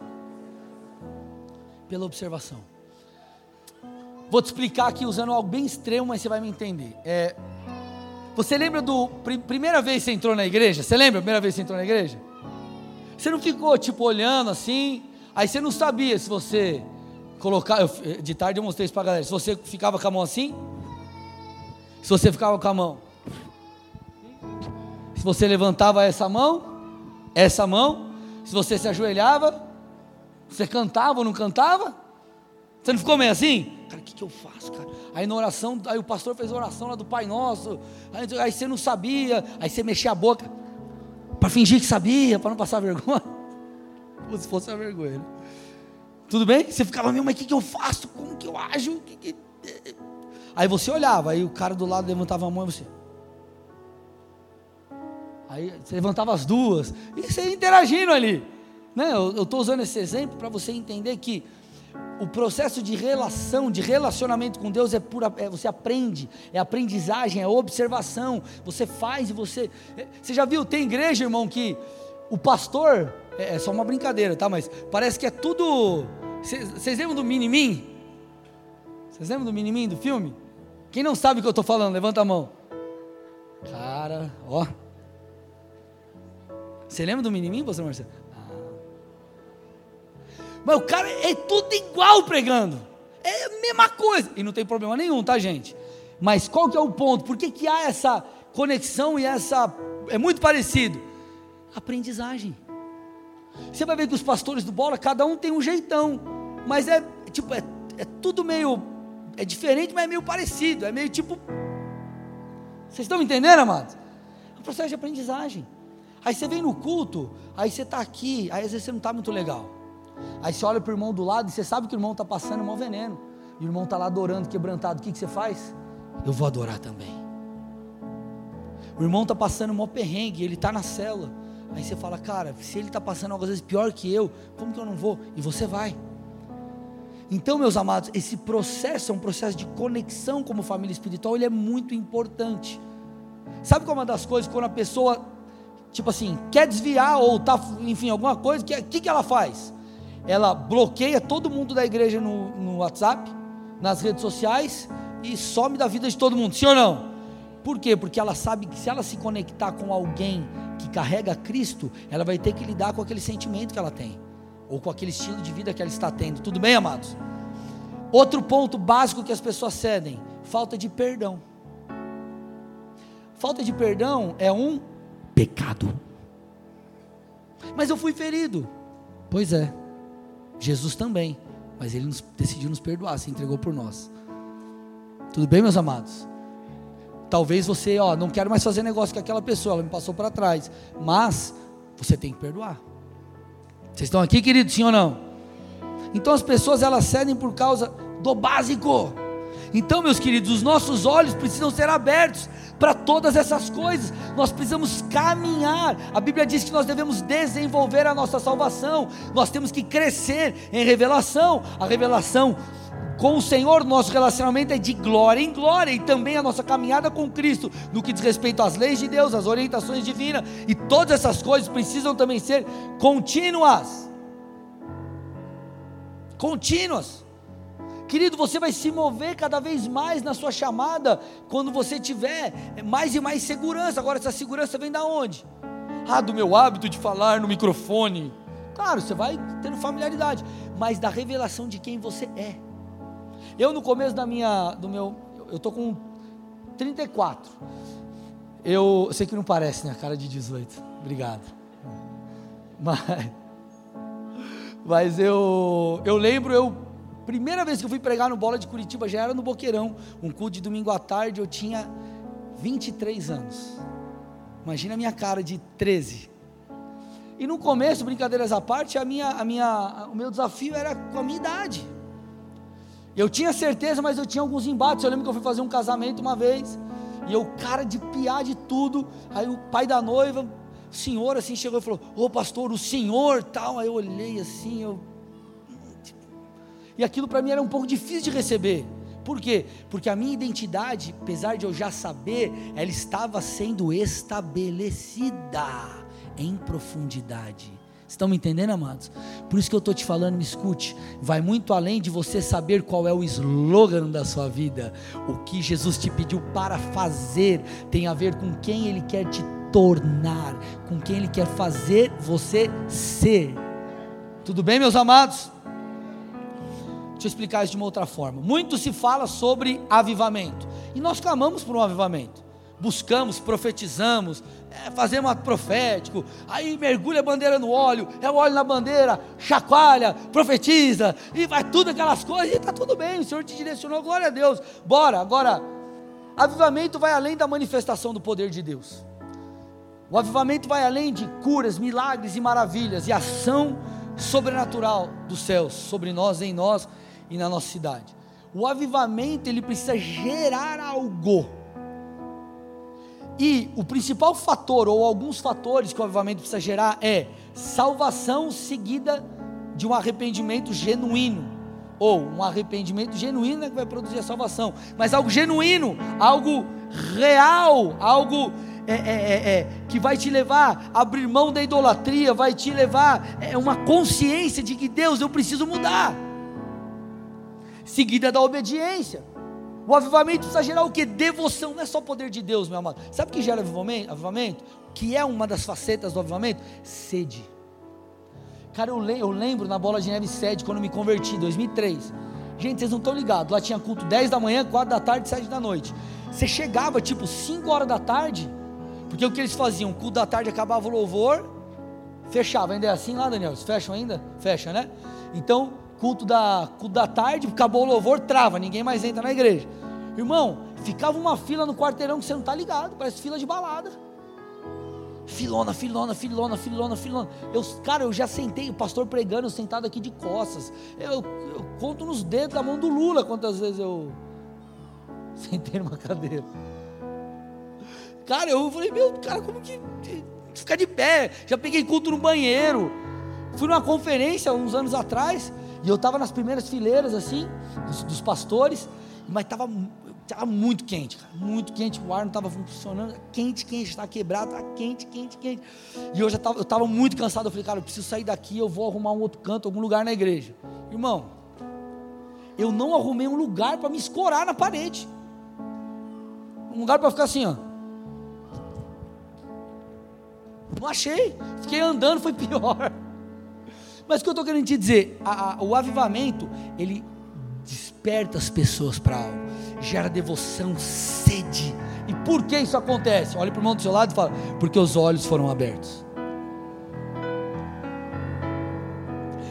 Pela observação. Vou te explicar aqui usando algo bem extremo, mas você vai me entender. É, você lembra do primeira vez que você entrou na igreja? Você lembra a primeira vez que você entrou na igreja? Você não ficou tipo olhando assim, aí você não sabia se você colocar, eu, de tarde eu mostrei isso para a galera, se você ficava com a mão assim, se você ficava com a mão, se você levantava essa mão, essa mão, se você se ajoelhava, você cantava ou não cantava? Você não ficou meio assim? Que, eu faço, cara? Aí na oração, aí o pastor fez a oração lá do Pai Nosso, aí, aí você não sabia, aí você mexia a boca para fingir que sabia, para não passar vergonha. Como se fosse uma vergonha. Né? Tudo bem? Você ficava meio, mas o que, que eu faço? Como que eu ajo? Que que... Aí você olhava, aí o cara do lado levantava a mão e você. Aí você levantava as duas, e você interagindo ali. Né? Eu estou usando esse exemplo para você entender que o processo de relação, de relacionamento com Deus é pura, é, você aprende, é aprendizagem, é observação. Você faz e você. É, você já viu? Tem igreja, irmão, que o pastor é, é só uma brincadeira, tá? Mas parece que é tudo. Vocês lembram do Minimin? Vocês lembram do Minimin do filme? Quem não sabe o que eu estou falando, levanta a mão. Cara, ó. Você lembra do Minimin, pastor Marcelo? Mas o cara é tudo igual pregando. É a mesma coisa. E não tem problema nenhum, tá, gente? Mas qual que é o ponto? Por que, que há essa conexão e essa. É muito parecido? Aprendizagem. Você vai ver que os pastores do bola, cada um tem um jeitão. Mas é tipo, é, é tudo meio. É diferente, mas é meio parecido. É meio tipo. Vocês estão entendendo, amados? É um processo de aprendizagem. Aí você vem no culto, aí você está aqui, aí às vezes você não está muito legal. Aí você olha para o irmão do lado e você sabe que o irmão está passando um veneno. E o irmão está lá adorando, quebrantado. O que, que você faz? Eu vou adorar também. O irmão está passando um perrengue, ele está na cela. Aí você fala, cara, se ele está passando algo às vezes pior que eu, como que eu não vou? E você vai. Então, meus amados, esse processo é um processo de conexão como família espiritual, ele é muito importante. Sabe qual é uma das coisas quando a pessoa, tipo assim, quer desviar ou tá, enfim, alguma coisa, o que, que, que ela faz? Ela bloqueia todo mundo da igreja no, no WhatsApp, nas redes sociais e some da vida de todo mundo, sim ou não? Por quê? Porque ela sabe que se ela se conectar com alguém que carrega Cristo, ela vai ter que lidar com aquele sentimento que ela tem, ou com aquele estilo de vida que ela está tendo. Tudo bem, amados? Outro ponto básico que as pessoas cedem: falta de perdão. Falta de perdão é um pecado. Mas eu fui ferido. Pois é. Jesus também, mas ele nos, decidiu nos perdoar, se entregou por nós. Tudo bem, meus amados? Talvez você, ó, não quero mais fazer negócio com aquela pessoa, ela me passou para trás, mas você tem que perdoar. Vocês estão aqui, queridos, sim ou não? Então as pessoas elas cedem por causa do básico. Então, meus queridos, os nossos olhos precisam ser abertos para todas essas coisas. Nós precisamos caminhar. A Bíblia diz que nós devemos desenvolver a nossa salvação. Nós temos que crescer em revelação. A revelação com o Senhor, nosso relacionamento é de glória em glória e também a nossa caminhada com Cristo, no que diz respeito às leis de Deus, às orientações divinas, e todas essas coisas precisam também ser contínuas. Contínuas. Querido, você vai se mover cada vez mais na sua chamada quando você tiver mais e mais segurança. Agora, essa segurança vem da onde? Ah, do meu hábito de falar no microfone. Claro, você vai tendo familiaridade, mas da revelação de quem você é. Eu no começo da minha, do meu, eu tô com 34. Eu, eu sei que não parece, né, cara de 18. Obrigado. Mas, mas eu, eu lembro eu Primeira vez que eu fui pregar no Bola de Curitiba já era no Boqueirão, um culto de domingo à tarde, eu tinha 23 anos. Imagina a minha cara de 13. E no começo, brincadeiras à parte, a minha, a minha, o meu desafio era com a minha idade. Eu tinha certeza, mas eu tinha alguns embates. Eu lembro que eu fui fazer um casamento uma vez, e eu, cara de piar de tudo. Aí o pai da noiva, o senhor assim chegou e falou: Ô pastor, o senhor tal. Aí eu olhei assim, eu e aquilo para mim era um pouco difícil de receber. Por quê? Porque a minha identidade, apesar de eu já saber, ela estava sendo estabelecida em profundidade Estão me entendendo, amados? Por isso que eu estou te falando, me escute. Vai muito além de você saber qual é o slogan da sua vida. O que Jesus te pediu para fazer tem a ver com quem Ele quer te tornar, com quem Ele quer fazer você ser. Tudo bem, meus amados? Deixa eu explicar isso de uma outra forma. Muito se fala sobre avivamento, e nós clamamos por um avivamento. Buscamos, profetizamos, é, fazemos ato profético, aí mergulha a bandeira no óleo, é o óleo na bandeira, chacoalha, profetiza, e vai tudo aquelas coisas, e está tudo bem, o Senhor te direcionou, glória a Deus, bora, agora, avivamento vai além da manifestação do poder de Deus, o avivamento vai além de curas, milagres e maravilhas, e ação sobrenatural dos céus, sobre nós, em nós e na nossa cidade, o avivamento ele precisa gerar algo, e o principal fator, ou alguns fatores que o avivamento precisa gerar, é salvação seguida de um arrependimento genuíno. Ou um arrependimento genuíno é que vai produzir a salvação, mas algo genuíno, algo real, algo é, é, é, é que vai te levar a abrir mão da idolatria, vai te levar é, uma consciência de que Deus, eu preciso mudar, seguida da obediência. O avivamento precisa gerar o que? Devoção, não é só poder de Deus, meu amado. Sabe o que gera avivamento? Que é uma das facetas do avivamento? Sede. Cara, eu, eu lembro na bola de neve sede, quando me converti, em 2003. Gente, vocês não estão ligados. Lá tinha culto 10 da manhã, 4 da tarde, 7 da noite. Você chegava tipo 5 horas da tarde, porque o que eles faziam? Culto da tarde acabava o louvor, fechava. Ainda é assim lá, Daniel? Eles fecham ainda? Fecha, né? Então, culto da, culto da tarde, acabou o louvor, trava, ninguém mais entra na igreja. Irmão, ficava uma fila no quarteirão que você não está ligado, parece fila de balada. Filona, filona, filona, filona, filona. Eu, cara, eu já sentei, o pastor pregando, eu sentado aqui de costas. Eu, eu conto nos dedos da mão do Lula quantas vezes eu sentei numa cadeira. Cara, eu falei, meu, cara, como que ficar de pé? Já peguei culto no banheiro. Fui numa conferência uns anos atrás e eu estava nas primeiras fileiras assim, dos, dos pastores, mas estava Estava muito quente, cara, muito quente, o ar não estava funcionando, quente, quente, estava quebrado, estava quente, quente, quente. E eu já estava, eu estava muito cansado, eu falei, cara, eu preciso sair daqui, eu vou arrumar um outro canto, algum lugar na igreja. Irmão, eu não arrumei um lugar para me escorar na parede. Um lugar para ficar assim, ó. Não achei, fiquei andando, foi pior. Mas o que eu estou querendo te dizer, a, a, o avivamento, ele desperta as pessoas para algo gera devoção, sede. E por que isso acontece? Olha para o irmão do seu lado e fala: porque os olhos foram abertos.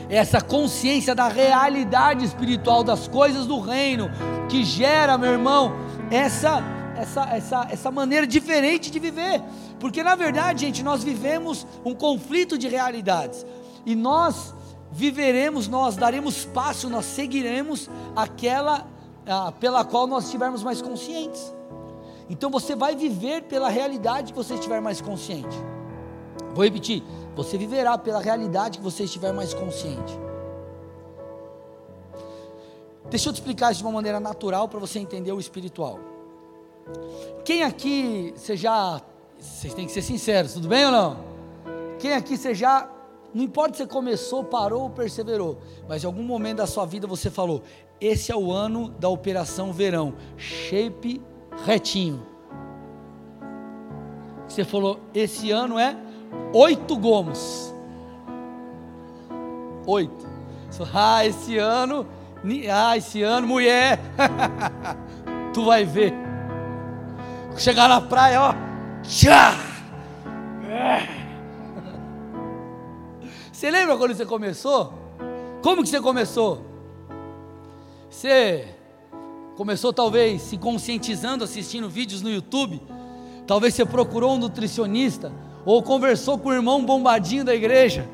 Essa consciência da realidade espiritual das coisas do reino que gera, meu irmão, essa essa essa essa maneira diferente de viver. Porque na verdade, gente, nós vivemos um conflito de realidades. E nós viveremos, nós daremos passo, nós seguiremos aquela ah, pela qual nós estivermos mais conscientes. Então você vai viver pela realidade que você estiver mais consciente. Vou repetir: você viverá pela realidade que você estiver mais consciente. Deixa eu te explicar isso de uma maneira natural para você entender o espiritual. Quem aqui, você já, vocês têm que ser sinceros, tudo bem ou não? Quem aqui você já, não importa se você começou, parou ou perseverou, mas em algum momento da sua vida você falou: esse é o ano da operação verão, shape retinho. Você falou, esse ano é oito gomos. Oito. Ah, esse ano, ah, esse ano, mulher, tu vai ver. Chegar na praia, ó, tchá. Você lembra quando você começou? Como que você começou? Você começou talvez se conscientizando, assistindo vídeos no YouTube. Talvez você procurou um nutricionista ou conversou com o irmão bombadinho da igreja.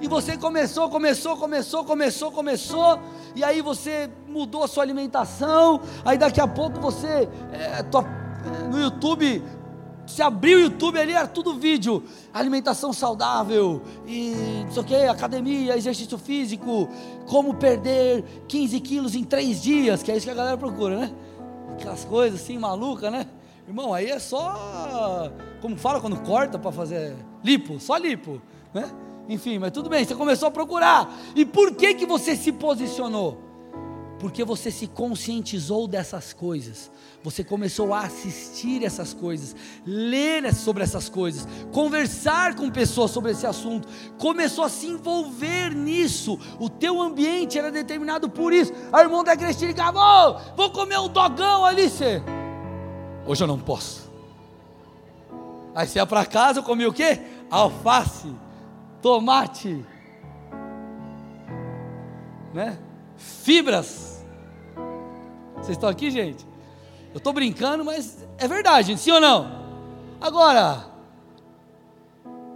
E você começou, começou, começou, começou, começou, e aí você mudou a sua alimentação, aí daqui a pouco você é, tua, é, no YouTube se abriu o YouTube ali, era tudo vídeo. Alimentação saudável, e não sei o que, academia, exercício físico, como perder 15 quilos em 3 dias, que é isso que a galera procura, né? Aquelas coisas assim, maluca, né? Irmão, aí é só, como fala quando corta para fazer lipo, só lipo, né? Enfim, mas tudo bem, você começou a procurar. E por que que você se posicionou? Porque você se conscientizou dessas coisas. Você começou a assistir essas coisas, ler sobre essas coisas, conversar com pessoas sobre esse assunto, começou a se envolver nisso. O teu ambiente era determinado por isso. A irmã da Cristina ligava: oh, vou comer um dogão ali, você. Hoje eu não posso. Aí você ia para casa, eu comia o quê? Alface, tomate, né? Fibras. Vocês estão aqui, gente? Eu estou brincando, mas é verdade, sim ou não? Agora,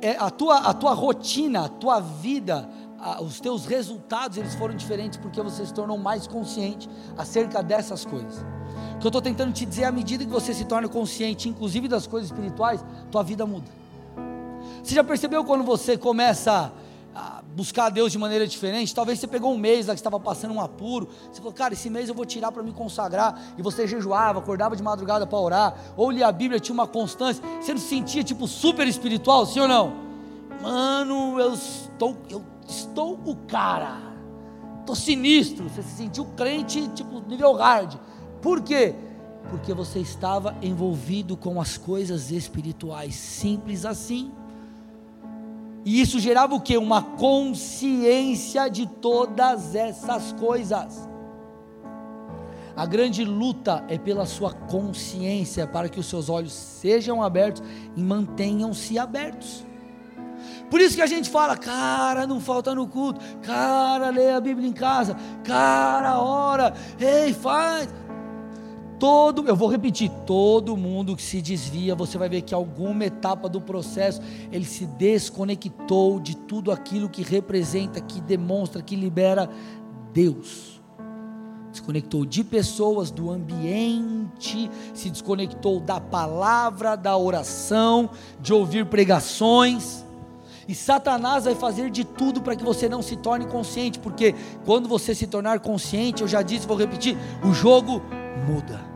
é a, tua, a tua rotina, a tua vida, a, os teus resultados, eles foram diferentes porque você se tornou mais consciente acerca dessas coisas. O que eu estou tentando te dizer, à medida que você se torna consciente, inclusive das coisas espirituais, tua vida muda. Você já percebeu quando você começa buscar a Deus de maneira diferente. Talvez você pegou um mês lá que estava passando um apuro. Você falou, cara, esse mês eu vou tirar para me consagrar. E você jejuava, acordava de madrugada para orar. Ou lia a Bíblia, tinha uma constância. Você não se sentia tipo super espiritual, sim ou não? Mano, eu estou, eu estou o cara. Estou sinistro. Você se sentiu crente tipo nível hard. Por quê? Porque você estava envolvido com as coisas espirituais. Simples assim. E isso gerava o que? Uma consciência de todas essas coisas. A grande luta é pela sua consciência, para que os seus olhos sejam abertos e mantenham-se abertos. Por isso que a gente fala, cara, não falta no culto, cara, lê a Bíblia em casa, cara, ora, ei, faz. Todo, eu vou repetir, todo mundo que se desvia, você vai ver que alguma etapa do processo ele se desconectou de tudo aquilo que representa, que demonstra, que libera Deus. Desconectou de pessoas, do ambiente, se desconectou da palavra, da oração, de ouvir pregações. E Satanás vai fazer de tudo para que você não se torne consciente, porque quando você se tornar consciente, eu já disse, vou repetir, o jogo muda.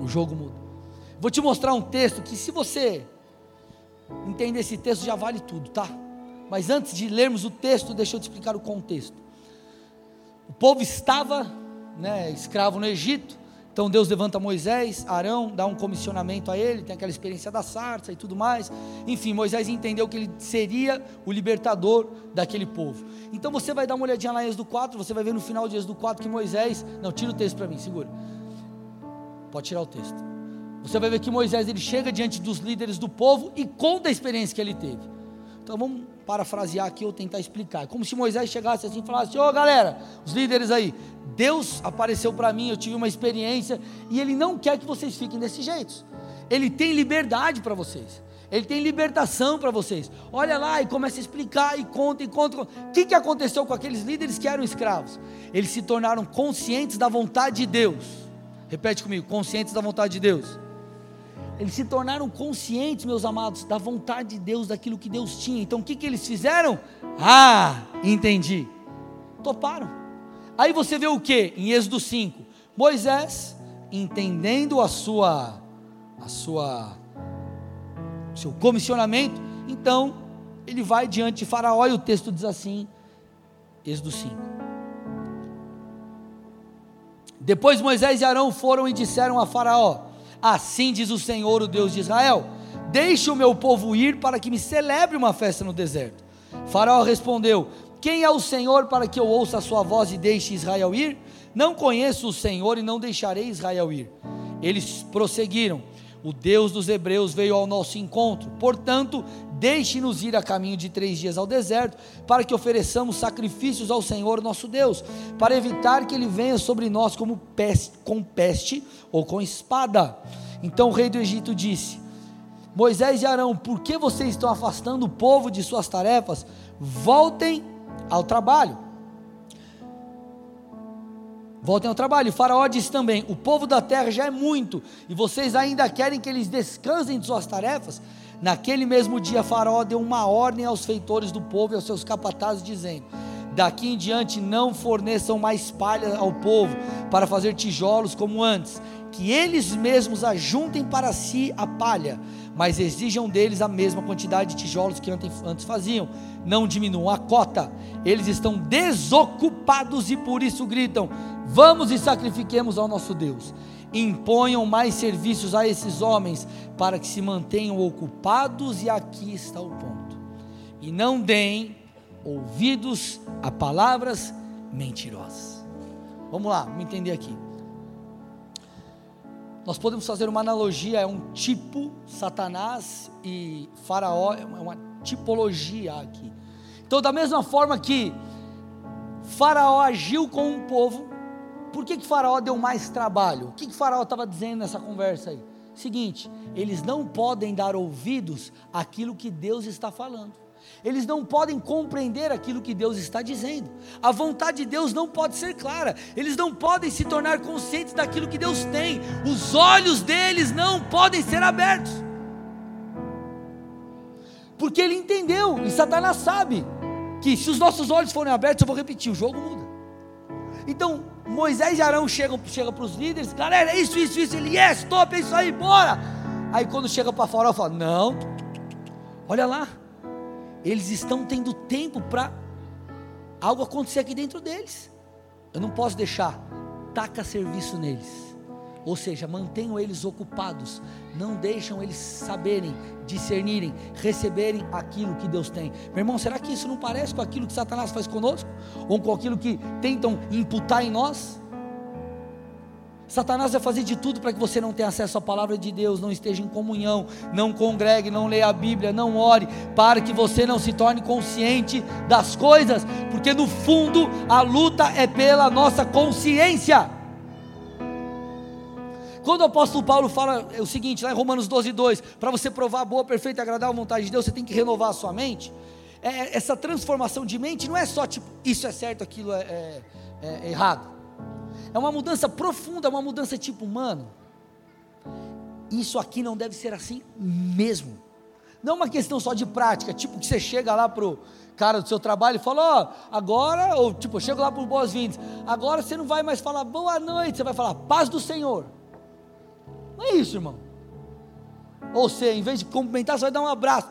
O jogo muda. Vou te mostrar um texto que, se você entender esse texto, já vale tudo, tá? Mas antes de lermos o texto, deixa eu te explicar o contexto. O povo estava né, escravo no Egito, então Deus levanta Moisés, Arão, dá um comissionamento a ele, tem aquela experiência da sarça e tudo mais. Enfim, Moisés entendeu que ele seria o libertador daquele povo. Então você vai dar uma olhadinha lá em Êxodo 4, você vai ver no final de Êxodo 4 que Moisés. Não, tira o texto para mim, segura. Pode tirar o texto. Você vai ver que Moisés ele chega diante dos líderes do povo e conta a experiência que ele teve. Então vamos parafrasear aqui ou tentar explicar. Como se Moisés chegasse assim e falasse: Ô oh, galera, os líderes aí, Deus apareceu para mim, eu tive uma experiência e Ele não quer que vocês fiquem desse jeito. Ele tem liberdade para vocês. Ele tem libertação para vocês. Olha lá e começa a explicar e conta e conta. O que, que aconteceu com aqueles líderes que eram escravos? Eles se tornaram conscientes da vontade de Deus Repete comigo: conscientes da vontade de Deus. Eles se tornaram conscientes, meus amados, da vontade de Deus, daquilo que Deus tinha. Então o que, que eles fizeram? Ah, entendi. Toparam. Aí você vê o que? Em Êxodo 5. Moisés, entendendo a sua, a sua, seu comissionamento, então ele vai diante de Faraó e o texto diz assim, Êxodo 5. Depois Moisés e Arão foram e disseram a Faraó: Assim diz o Senhor, o Deus de Israel: Deixe o meu povo ir para que me celebre uma festa no deserto. Faraó respondeu: Quem é o Senhor para que eu ouça a sua voz e deixe Israel ir? Não conheço o Senhor e não deixarei Israel ir. Eles prosseguiram: O Deus dos Hebreus veio ao nosso encontro, portanto, Deixe-nos ir a caminho de três dias ao deserto, para que ofereçamos sacrifícios ao Senhor nosso Deus, para evitar que ele venha sobre nós como peste, com peste ou com espada. Então o rei do Egito disse: Moisés e Arão, por que vocês estão afastando o povo de suas tarefas? Voltem ao trabalho. Voltem ao trabalho. O faraó disse também: O povo da terra já é muito, e vocês ainda querem que eles descansem de suas tarefas? Naquele mesmo dia, Faraó deu uma ordem aos feitores do povo e aos seus capatazes, dizendo: Daqui em diante não forneçam mais palha ao povo para fazer tijolos como antes. que eles mesmos ajuntem para si a palha, mas exijam deles a mesma quantidade de tijolos que antes faziam. Não diminuam a cota, eles estão desocupados e por isso gritam: Vamos e sacrifiquemos ao nosso Deus. Imponham mais serviços a esses homens para que se mantenham ocupados, e aqui está o ponto. E não deem ouvidos a palavras mentirosas. Vamos lá, vamos entender aqui. Nós podemos fazer uma analogia, é um tipo, Satanás e Faraó, é uma tipologia aqui. Então, da mesma forma que Faraó agiu com um povo, por que, que Faraó deu mais trabalho? O que, que Faraó estava dizendo nessa conversa aí? Seguinte, eles não podem dar ouvidos àquilo que Deus está falando eles não podem compreender aquilo que Deus está dizendo. A vontade de Deus não pode ser clara, eles não podem se tornar conscientes daquilo que Deus tem, os olhos deles não podem ser abertos. Porque ele entendeu, e Satanás sabe, que se os nossos olhos forem abertos, eu vou repetir, o jogo muda. Então, Moisés e Arão chegam, chegam para os líderes, galera, é isso, isso, isso, ele, yes, top, é isso aí, bora. Aí quando chega para fora, fala, não, olha lá, eles estão tendo tempo para algo acontecer aqui dentro deles. Eu não posso deixar, taca serviço neles. Ou seja, mantenham eles ocupados, não deixam eles saberem, discernirem, receberem aquilo que Deus tem. Meu irmão, será que isso não parece com aquilo que Satanás faz conosco? Ou com aquilo que tentam imputar em nós? Satanás vai fazer de tudo para que você não tenha acesso à palavra de Deus, não esteja em comunhão, não congregue, não leia a Bíblia, não ore, para que você não se torne consciente das coisas, porque no fundo a luta é pela nossa consciência. Quando o apóstolo Paulo fala o seguinte, lá em Romanos 12, 2, para você provar a boa, perfeita e agradável vontade de Deus, você tem que renovar a sua mente. É, essa transformação de mente não é só tipo, isso é certo, aquilo é, é, é errado. É uma mudança profunda, é uma mudança tipo, mano, isso aqui não deve ser assim mesmo. Não é uma questão só de prática, tipo que você chega lá pro cara do seu trabalho e fala, ó, oh, agora, ou tipo, eu chego lá por boas-vindas, agora você não vai mais falar boa noite, você vai falar paz do Senhor. É isso, irmão. Ou você, em vez de cumprimentar, você vai dar um abraço.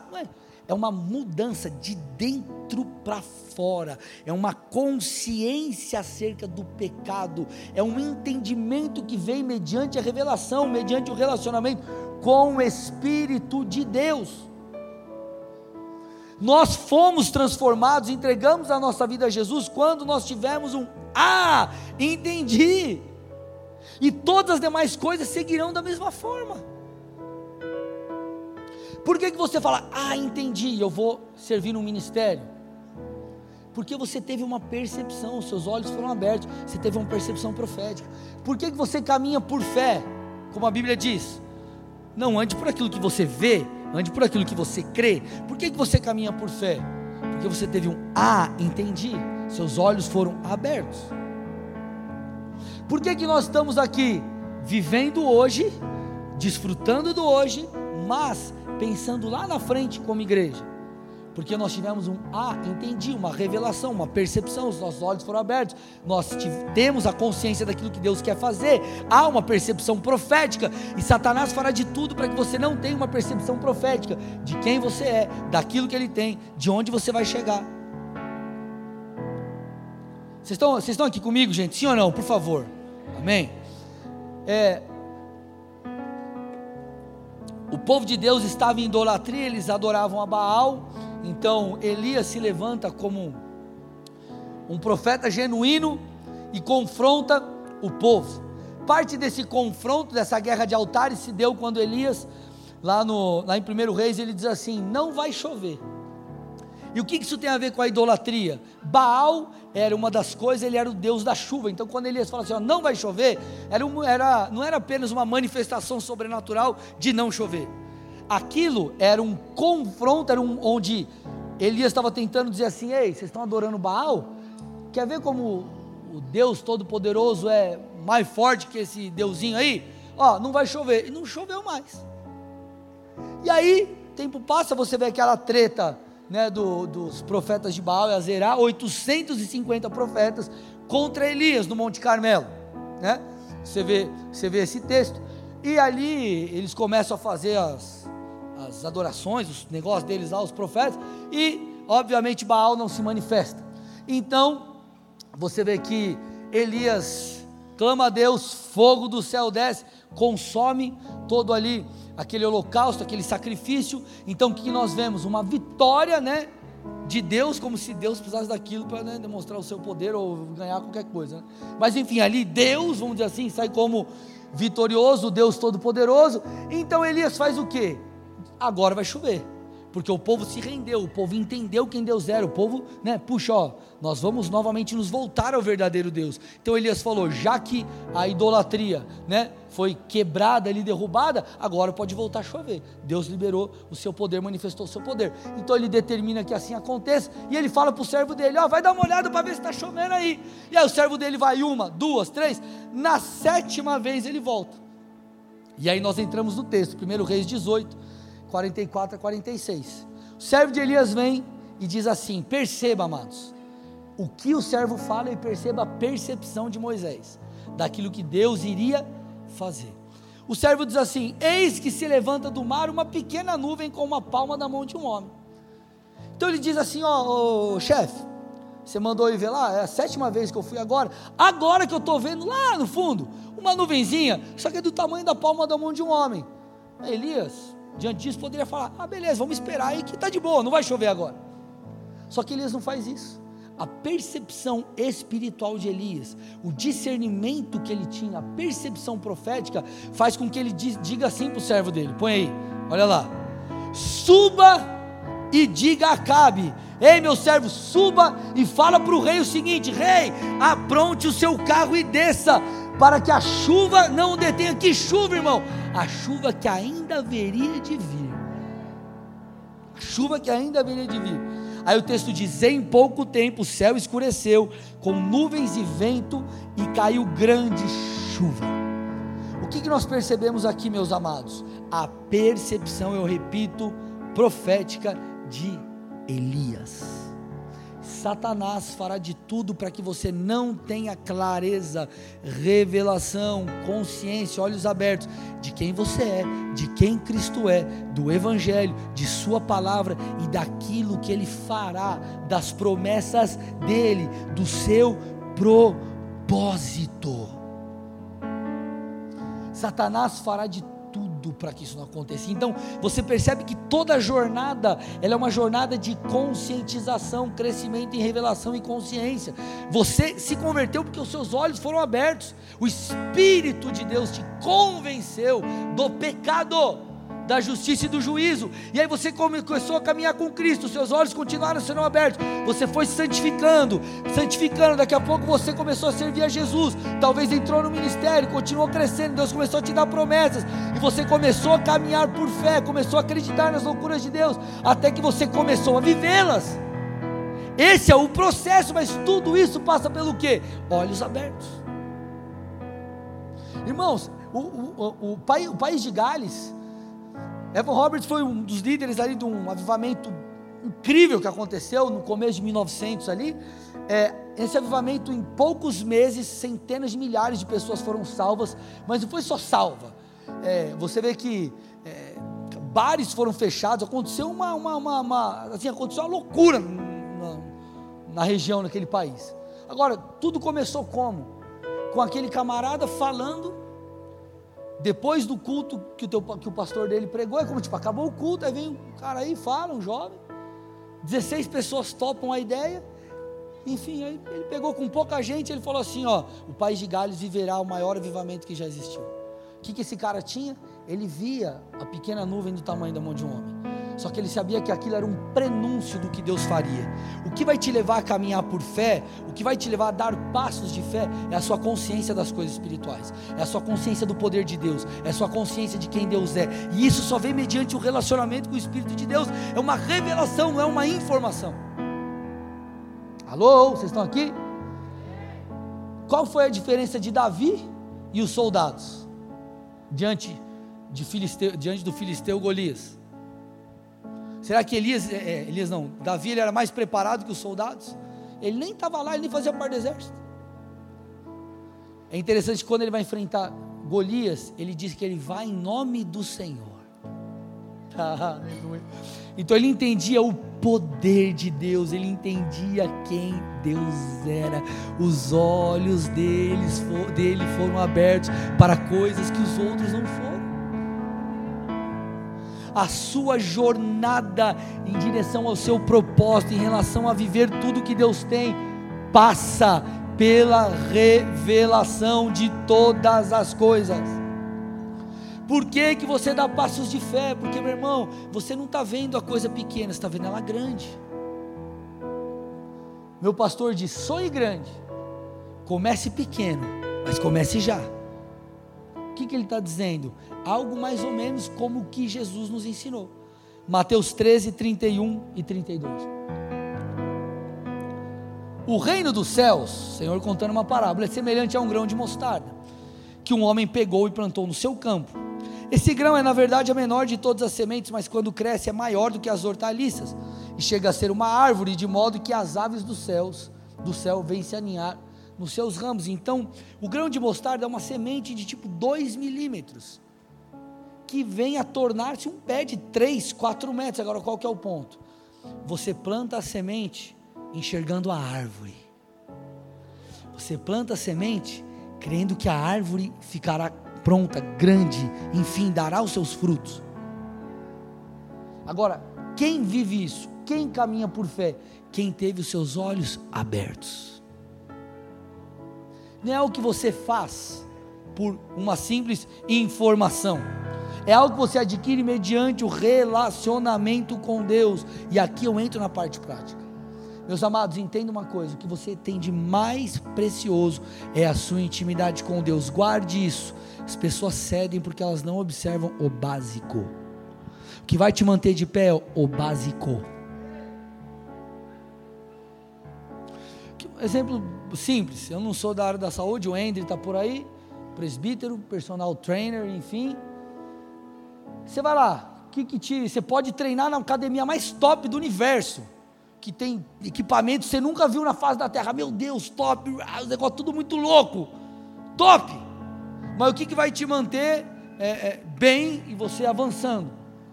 É uma mudança de dentro para fora, é uma consciência acerca do pecado, é um entendimento que vem mediante a revelação, mediante o relacionamento com o Espírito de Deus. Nós fomos transformados, entregamos a nossa vida a Jesus quando nós tivemos um Ah, entendi. E todas as demais coisas seguirão da mesma forma. Por que, que você fala, ah, entendi, eu vou servir no ministério? Porque você teve uma percepção, seus olhos foram abertos, você teve uma percepção profética. Por que, que você caminha por fé, como a Bíblia diz? Não ande por aquilo que você vê, ande por aquilo que você crê. Por que, que você caminha por fé? Porque você teve um ah, entendi, seus olhos foram abertos. Por que, que nós estamos aqui vivendo hoje, desfrutando do hoje, mas pensando lá na frente como igreja. Porque nós tivemos um, ah, entendi, uma revelação, uma percepção, os nossos olhos foram abertos, nós temos a consciência daquilo que Deus quer fazer, há uma percepção profética, e Satanás fará de tudo para que você não tenha uma percepção profética de quem você é, daquilo que ele tem, de onde você vai chegar. Vocês estão, vocês estão aqui comigo, gente? Sim ou não? Por favor. Amém? É, o povo de Deus estava em idolatria, eles adoravam a Baal. Então Elias se levanta como um profeta genuíno e confronta o povo. Parte desse confronto, dessa guerra de altares, se deu quando Elias, lá, no, lá em 1 Reis, ele diz assim: Não vai chover. E o que isso tem a ver com a idolatria? Baal era uma das coisas, ele era o deus da chuva. Então, quando Elias fala assim, ó, não vai chover, era, era, não era apenas uma manifestação sobrenatural de não chover. Aquilo era um confronto, era um, onde Elias estava tentando dizer assim: ei, vocês estão adorando Baal? Quer ver como o Deus Todo-Poderoso é mais forte que esse deusinho aí? Ó, não vai chover. E não choveu mais. E aí, tempo passa, você vê aquela treta né, do, dos profetas de Baal e Azerá, 850 profetas contra Elias no Monte Carmelo, né? Você vê, você vê esse texto. E ali eles começam a fazer as, as adorações, os negócios deles lá, os profetas, e obviamente Baal não se manifesta. Então, você vê que Elias clama a Deus, fogo do céu desce, consome todo ali aquele holocausto, aquele sacrifício. Então o que nós vemos? Uma vitória, né? De Deus, como se Deus precisasse daquilo para né, demonstrar o seu poder ou ganhar qualquer coisa. Né? Mas enfim, ali Deus, vamos dizer assim, sai como vitorioso, Deus Todo-Poderoso. Então Elias faz o que? Agora vai chover porque o povo se rendeu, o povo entendeu quem Deus era, o povo, né, puxa, ó, nós vamos novamente nos voltar ao verdadeiro Deus. Então Elias falou, já que a idolatria, né, foi quebrada ali, derrubada, agora pode voltar a chover. Deus liberou o seu poder, manifestou o seu poder. Então ele determina que assim aconteça, e ele fala para o servo dele, ó, vai dar uma olhada para ver se está chovendo aí. E aí o servo dele vai uma, duas, três, na sétima vez ele volta. E aí nós entramos no texto, 1 Reis 18, 44 a 46. O servo de Elias vem e diz assim: perceba, amados, o que o servo fala e perceba a percepção de Moisés, daquilo que Deus iria fazer. O servo diz assim: Eis que se levanta do mar uma pequena nuvem com uma palma da mão de um homem. Então ele diz assim: Ó, chefe, você mandou ir ver lá, é a sétima vez que eu fui agora. Agora que eu estou vendo lá no fundo, uma nuvenzinha, só que é do tamanho da palma da mão de um homem. Elias, Diante disso, poderia falar: ah, beleza, vamos esperar aí que está de boa, não vai chover agora. Só que Elias não faz isso. A percepção espiritual de Elias, o discernimento que ele tinha, a percepção profética, faz com que ele diga assim para o servo dele: põe aí, olha lá, suba e diga a Acabe: Ei, meu servo, suba e fala para o rei o seguinte: Rei, apronte o seu carro e desça, para que a chuva não detenha. Que chuva, irmão? A chuva que ainda haveria de vir. A chuva que ainda haveria de vir. Aí o texto diz: Em pouco tempo o céu escureceu, com nuvens e vento, e caiu grande chuva. O que, que nós percebemos aqui, meus amados? A percepção, eu repito, profética de Elias. Satanás fará de tudo para que você não tenha clareza, revelação, consciência, olhos abertos de quem você é, de quem Cristo é, do Evangelho, de Sua palavra e daquilo que Ele fará, das promessas dele, do seu propósito. Satanás fará de para que isso não aconteça. Então, você percebe que toda jornada, ela é uma jornada de conscientização, crescimento em revelação e consciência. Você se converteu porque os seus olhos foram abertos. O espírito de Deus te convenceu do pecado da justiça e do juízo. E aí você começou a caminhar com Cristo, seus olhos continuaram sendo abertos. Você foi santificando, santificando. Daqui a pouco você começou a servir a Jesus. Talvez entrou no ministério, continuou crescendo. Deus começou a te dar promessas. E você começou a caminhar por fé, começou a acreditar nas loucuras de Deus, até que você começou a vivê-las. Esse é o processo, mas tudo isso passa pelo que? Olhos abertos. Irmãos, o, o, o, o país de Gales Evan Roberts foi um dos líderes ali de um avivamento incrível que aconteceu no começo de 1900 ali. É, esse avivamento, em poucos meses, centenas de milhares de pessoas foram salvas, mas não foi só salva. É, você vê que é, bares foram fechados, aconteceu uma, uma, uma, uma, assim, aconteceu uma loucura na, na região, naquele país. Agora, tudo começou como? Com aquele camarada falando depois do culto que o, teu, que o pastor dele pregou, é como tipo, acabou o culto, aí vem um cara aí, fala, um jovem, 16 pessoas topam a ideia, enfim, aí ele pegou com pouca gente, ele falou assim, ó, o país de Gales viverá o maior avivamento que já existiu. O que, que esse cara tinha? Ele via a pequena nuvem do tamanho da mão de um homem. Só que ele sabia que aquilo era um prenúncio do que Deus faria. O que vai te levar a caminhar por fé, o que vai te levar a dar passos de fé, é a sua consciência das coisas espirituais, é a sua consciência do poder de Deus, é a sua consciência de quem Deus é. E isso só vem mediante o relacionamento com o Espírito de Deus. É uma revelação, não é uma informação. Alô, vocês estão aqui? Qual foi a diferença de Davi e os soldados diante, de Filisteu, diante do filisteu Golias? Será que Elias, é, é, Elias não, Davi ele era mais preparado que os soldados? Ele nem estava lá, ele nem fazia parte do exército. É interessante quando ele vai enfrentar Golias, ele diz que ele vai em nome do Senhor. Então ele entendia o poder de Deus, ele entendia quem Deus era. Os olhos deles, dele foram abertos para coisas que os outros não foram. A sua jornada em direção ao seu propósito, em relação a viver tudo que Deus tem, passa pela revelação de todas as coisas. Por que, que você dá passos de fé? Porque, meu irmão, você não está vendo a coisa pequena, você está vendo ela grande. Meu pastor diz: sonhe grande, comece pequeno, mas comece já. O que, que ele está dizendo? Algo mais ou menos como o que Jesus nos ensinou. Mateus 13, 31 e 32. O reino dos céus, Senhor contando uma parábola, é semelhante a um grão de mostarda, que um homem pegou e plantou no seu campo esse grão é, na verdade, a menor de todas as sementes, mas quando cresce é maior do que as hortaliças, e chega a ser uma árvore, de modo que as aves dos céus, do céu, vêm se aninhar nos seus ramos. Então, o grão de mostarda é uma semente de tipo 2 milímetros, que vem a tornar-se um pé de 3, 4 metros. Agora, qual que é o ponto? Você planta a semente enxergando a árvore. Você planta a semente crendo que a árvore ficará pronta, grande, enfim, dará os seus frutos. Agora, quem vive isso? Quem caminha por fé? Quem teve os seus olhos abertos. Não é o que você faz por uma simples informação. É algo que você adquire mediante o relacionamento com Deus. E aqui eu entro na parte prática. Meus amados, entenda uma coisa: o que você tem de mais precioso é a sua intimidade com Deus. Guarde isso. As pessoas cedem porque elas não observam o básico. O que vai te manter de pé é o básico. Exemplo simples, eu não sou da área da saúde, o Andrew está por aí, presbítero, personal trainer, enfim. Você vai lá, que que te, você pode treinar na academia mais top do universo, que tem equipamento que você nunca viu na face da terra. Meu Deus, top, os negócios tudo muito louco, top. Mas o que, que vai te manter é, é, bem e você avançando?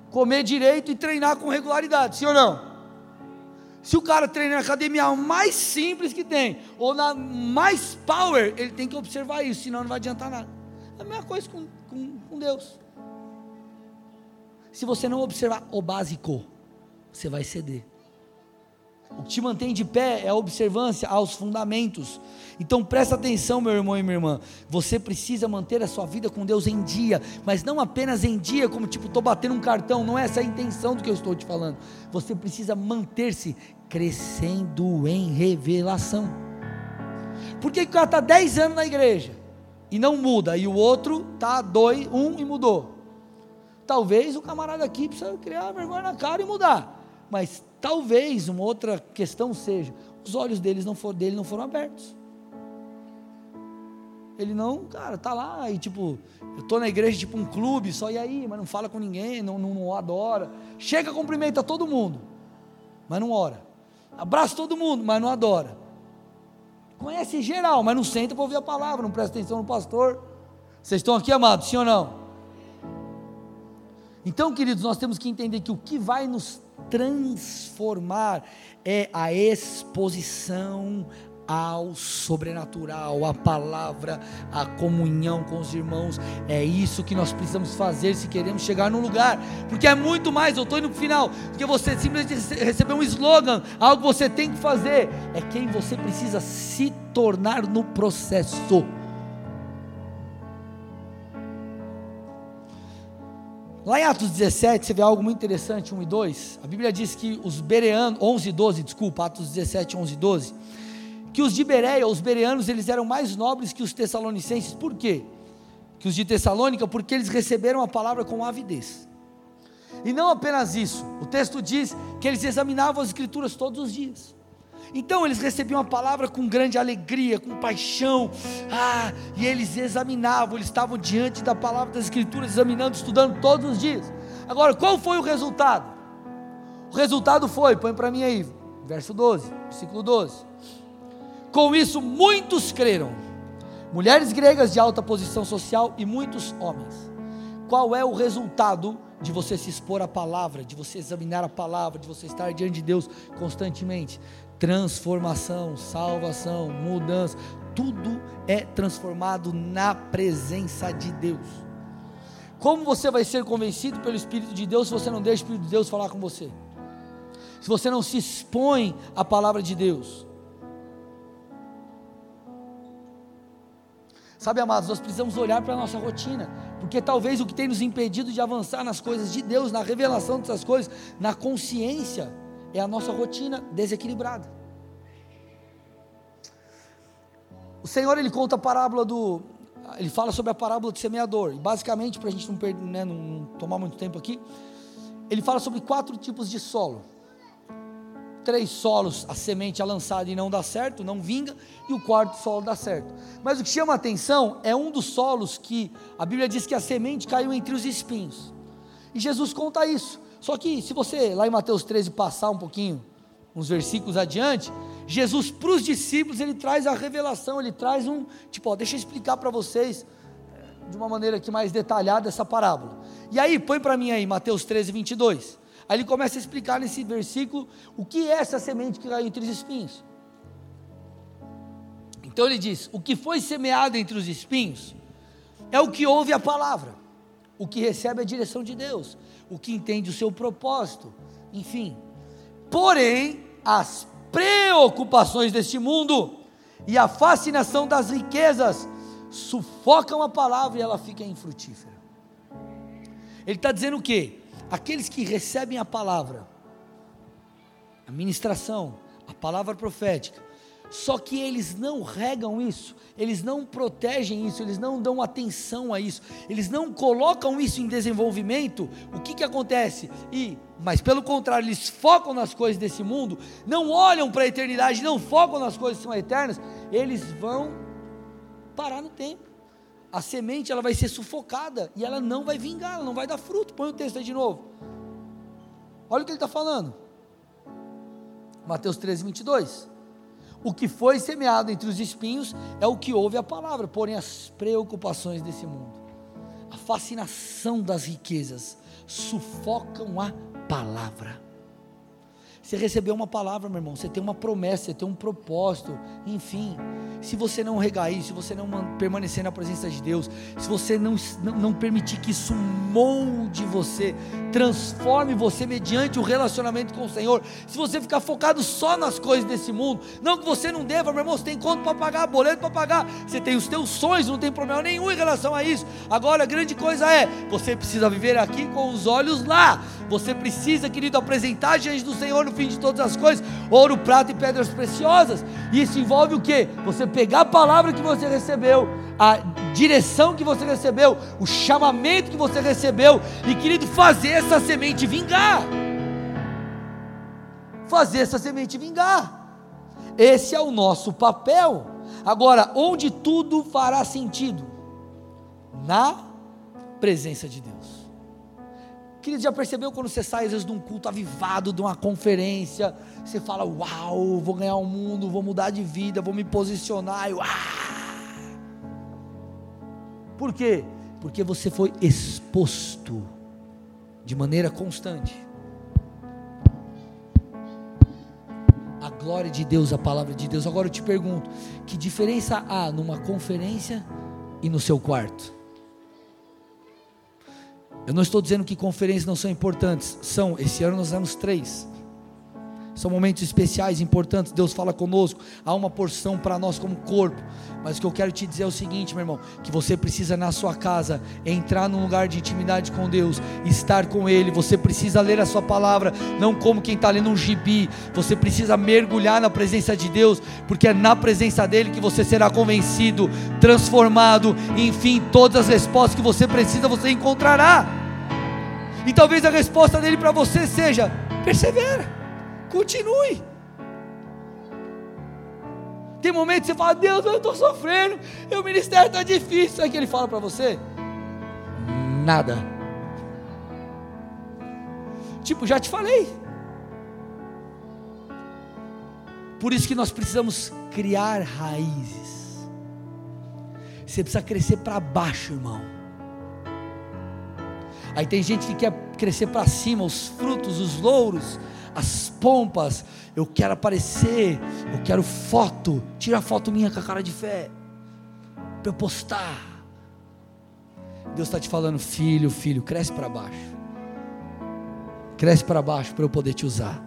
Comer direito e treinar com regularidade, sim ou não? Se o cara treina na academia mais simples que tem, ou na mais power, ele tem que observar isso, senão não vai adiantar nada. É a mesma coisa com, com, com Deus. Se você não observar o básico, você vai ceder. O que te mantém de pé é a observância aos fundamentos. Então presta atenção, meu irmão e minha irmã. Você precisa manter a sua vida com Deus em dia, mas não apenas em dia, como tipo, estou batendo um cartão. Não é essa a intenção do que eu estou te falando. Você precisa manter-se crescendo em revelação. Por que, o cara está 10 anos na igreja e não muda, e o outro está dois, um e mudou? Talvez o camarada aqui precisa criar vergonha na cara e mudar. Mas talvez uma outra questão seja: os olhos deles não for, dele não foram abertos. Ele não, cara, tá lá e tipo, eu tô na igreja tipo um clube, só e aí, mas não fala com ninguém, não, não, não adora. Chega, cumprimenta todo mundo, mas não ora. Abraça todo mundo, mas não adora. Conhece geral, mas não senta para ouvir a palavra, não presta atenção no pastor. Vocês estão aqui, amados, sim ou não? Então, queridos, nós temos que entender que o que vai nos transformar é a exposição ao sobrenatural, a palavra, a comunhão com os irmãos. É isso que nós precisamos fazer se queremos chegar num lugar, porque é muito mais. Eu estou indo para o final, porque você simplesmente receber um slogan, algo que você tem que fazer, é quem você precisa se tornar no processo. Lá em Atos 17, você vê algo muito interessante, 1 e 2. A Bíblia diz que os bereanos, 11 e 12, desculpa, Atos 17, 11 e 12, que os de Bereia, os bereanos, eles eram mais nobres que os tessalonicenses. Por quê? Que os de Tessalônica, porque eles receberam a palavra com avidez. E não apenas isso, o texto diz que eles examinavam as escrituras todos os dias. Então eles recebiam a palavra com grande alegria, com paixão, ah, e eles examinavam, eles estavam diante da palavra das Escrituras, examinando, estudando todos os dias. Agora, qual foi o resultado? O resultado foi, põe para mim aí, verso 12, versículo 12. Com isso muitos creram, mulheres gregas de alta posição social e muitos homens. Qual é o resultado de você se expor à palavra, de você examinar a palavra, de você estar diante de Deus constantemente? Transformação, salvação, mudança, tudo é transformado na presença de Deus. Como você vai ser convencido pelo Espírito de Deus se você não deixa o Espírito de Deus falar com você? Se você não se expõe à palavra de Deus? Sabe, amados, nós precisamos olhar para a nossa rotina, porque talvez o que tem nos impedido de avançar nas coisas de Deus, na revelação dessas coisas, na consciência, é a nossa rotina desequilibrada. O Senhor ele conta a parábola do. Ele fala sobre a parábola do semeador. E basicamente, para a gente não, perder, né, não tomar muito tempo aqui, ele fala sobre quatro tipos de solo. Três solos, a semente é lançada e não dá certo, não vinga, e o quarto solo dá certo. Mas o que chama a atenção é um dos solos que a Bíblia diz que a semente caiu entre os espinhos. E Jesus conta isso. Só que se você lá em Mateus 13 passar um pouquinho, uns versículos adiante, Jesus para os discípulos, ele traz a revelação, ele traz um, tipo, ó, deixa eu explicar para vocês eh, de uma maneira aqui mais detalhada essa parábola. E aí, põe para mim aí, Mateus 13, 22. Aí ele começa a explicar nesse versículo o que é essa semente que caiu entre os espinhos. Então ele diz: o que foi semeado entre os espinhos é o que ouve a palavra, o que recebe a direção de Deus, o que entende o seu propósito, enfim. Porém, as preocupações deste mundo e a fascinação das riquezas sufocam a palavra e ela fica infrutífera. Ele está dizendo o quê? Aqueles que recebem a palavra, a ministração, a palavra profética, só que eles não regam isso, eles não protegem isso, eles não dão atenção a isso, eles não colocam isso em desenvolvimento. O que, que acontece? E, mas pelo contrário, eles focam nas coisas desse mundo, não olham para a eternidade, não focam nas coisas que são eternas, eles vão parar no tempo. A semente ela vai ser sufocada e ela não vai vingar, ela não vai dar fruto. Põe o texto aí de novo. Olha o que ele está falando. Mateus 13, 22. O que foi semeado entre os espinhos é o que ouve a palavra, porém as preocupações desse mundo, a fascinação das riquezas, sufocam a palavra. Você recebeu uma palavra, meu irmão, você tem uma promessa, você tem um propósito, enfim. Se você não regar isso, se você não permanecer na presença de Deus, se você não, não, permitir que isso molde você, transforme você mediante o relacionamento com o Senhor, se você ficar focado só nas coisas desse mundo, não que você não deva, meu irmão, você tem conta para pagar, boleto para pagar, você tem os teus sonhos, não tem problema nenhum em relação a isso. Agora, a grande coisa é, você precisa viver aqui com os olhos lá. Você precisa, querido, apresentar diante do Senhor no fim de todas as coisas, ouro, prata e pedras preciosas. E isso envolve o que? Você pegar a palavra que você recebeu, a direção que você recebeu, o chamamento que você recebeu, e querido, fazer essa semente vingar. Fazer essa semente vingar. Esse é o nosso papel. Agora, onde tudo fará sentido? Na presença de Deus. Querido, já percebeu quando você sai às vezes de um culto avivado, de uma conferência, você fala, uau, vou ganhar o um mundo, vou mudar de vida, vou me posicionar, uau. Por quê? Porque você foi exposto de maneira constante. A glória de Deus, a palavra de Deus. Agora eu te pergunto: que diferença há numa conferência e no seu quarto? Eu não estou dizendo que conferências não são importantes, são. Esse ano nós temos três. São momentos especiais, importantes. Deus fala conosco. Há uma porção para nós como corpo. Mas o que eu quero te dizer é o seguinte, meu irmão: que você precisa na sua casa entrar num lugar de intimidade com Deus, estar com Ele. Você precisa ler a Sua palavra, não como quem está lendo um gibi. Você precisa mergulhar na presença de Deus, porque é na presença dele que você será convencido, transformado. Enfim, todas as respostas que você precisa você encontrará. E talvez a resposta dele para você seja: persevera. Continue. Tem momentos que você fala, Deus, eu estou sofrendo, o ministério está difícil. O que ele fala para você? Nada. Tipo, já te falei. Por isso que nós precisamos criar raízes. Você precisa crescer para baixo, irmão. Aí tem gente que quer crescer para cima, os frutos, os louros, as pompas. Eu quero aparecer, eu quero foto. Tira foto minha com a cara de fé, para eu postar. Deus está te falando, filho, filho, cresce para baixo. Cresce para baixo para eu poder te usar.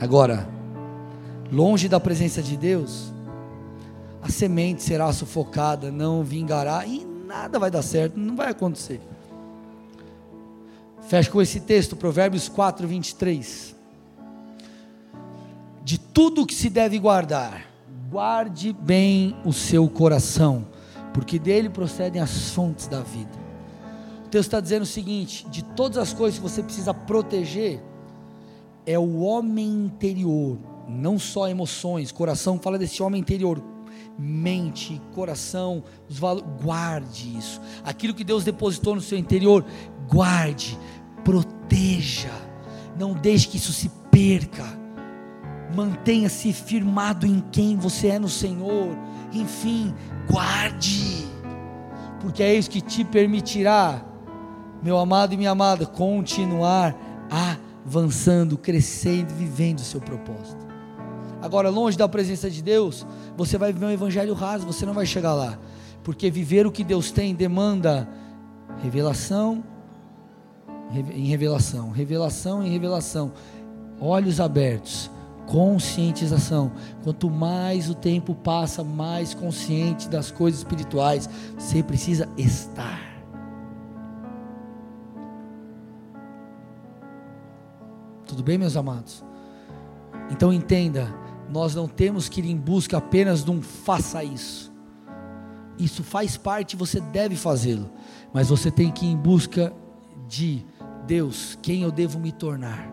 Agora, longe da presença de Deus, a semente será sufocada, não vingará e nada vai dar certo, não vai acontecer. Fecha com esse texto, Provérbios 4, 23. De tudo que se deve guardar, guarde bem o seu coração, porque dele procedem as fontes da vida. O texto está dizendo o seguinte: de todas as coisas que você precisa proteger, é o homem interior, não só emoções, coração, fala desse homem interior, mente, coração, os valores, guarde isso. Aquilo que Deus depositou no seu interior, guarde, proteja. Não deixe que isso se perca. Mantenha-se firmado em quem você é no Senhor. Enfim, guarde. Porque é isso que te permitirá, meu amado e minha amada, continuar avançando, crescendo, vivendo o seu propósito. Agora, longe da presença de Deus, você vai viver um evangelho raso, você não vai chegar lá. Porque viver o que Deus tem demanda revelação em revelação, revelação em revelação, olhos abertos, conscientização. Quanto mais o tempo passa, mais consciente das coisas espirituais você precisa estar. Tudo bem, meus amados? Então entenda, nós não temos que ir em busca apenas de um faça isso. Isso faz parte, você deve fazê-lo, mas você tem que ir em busca de Deus, quem eu devo me tornar?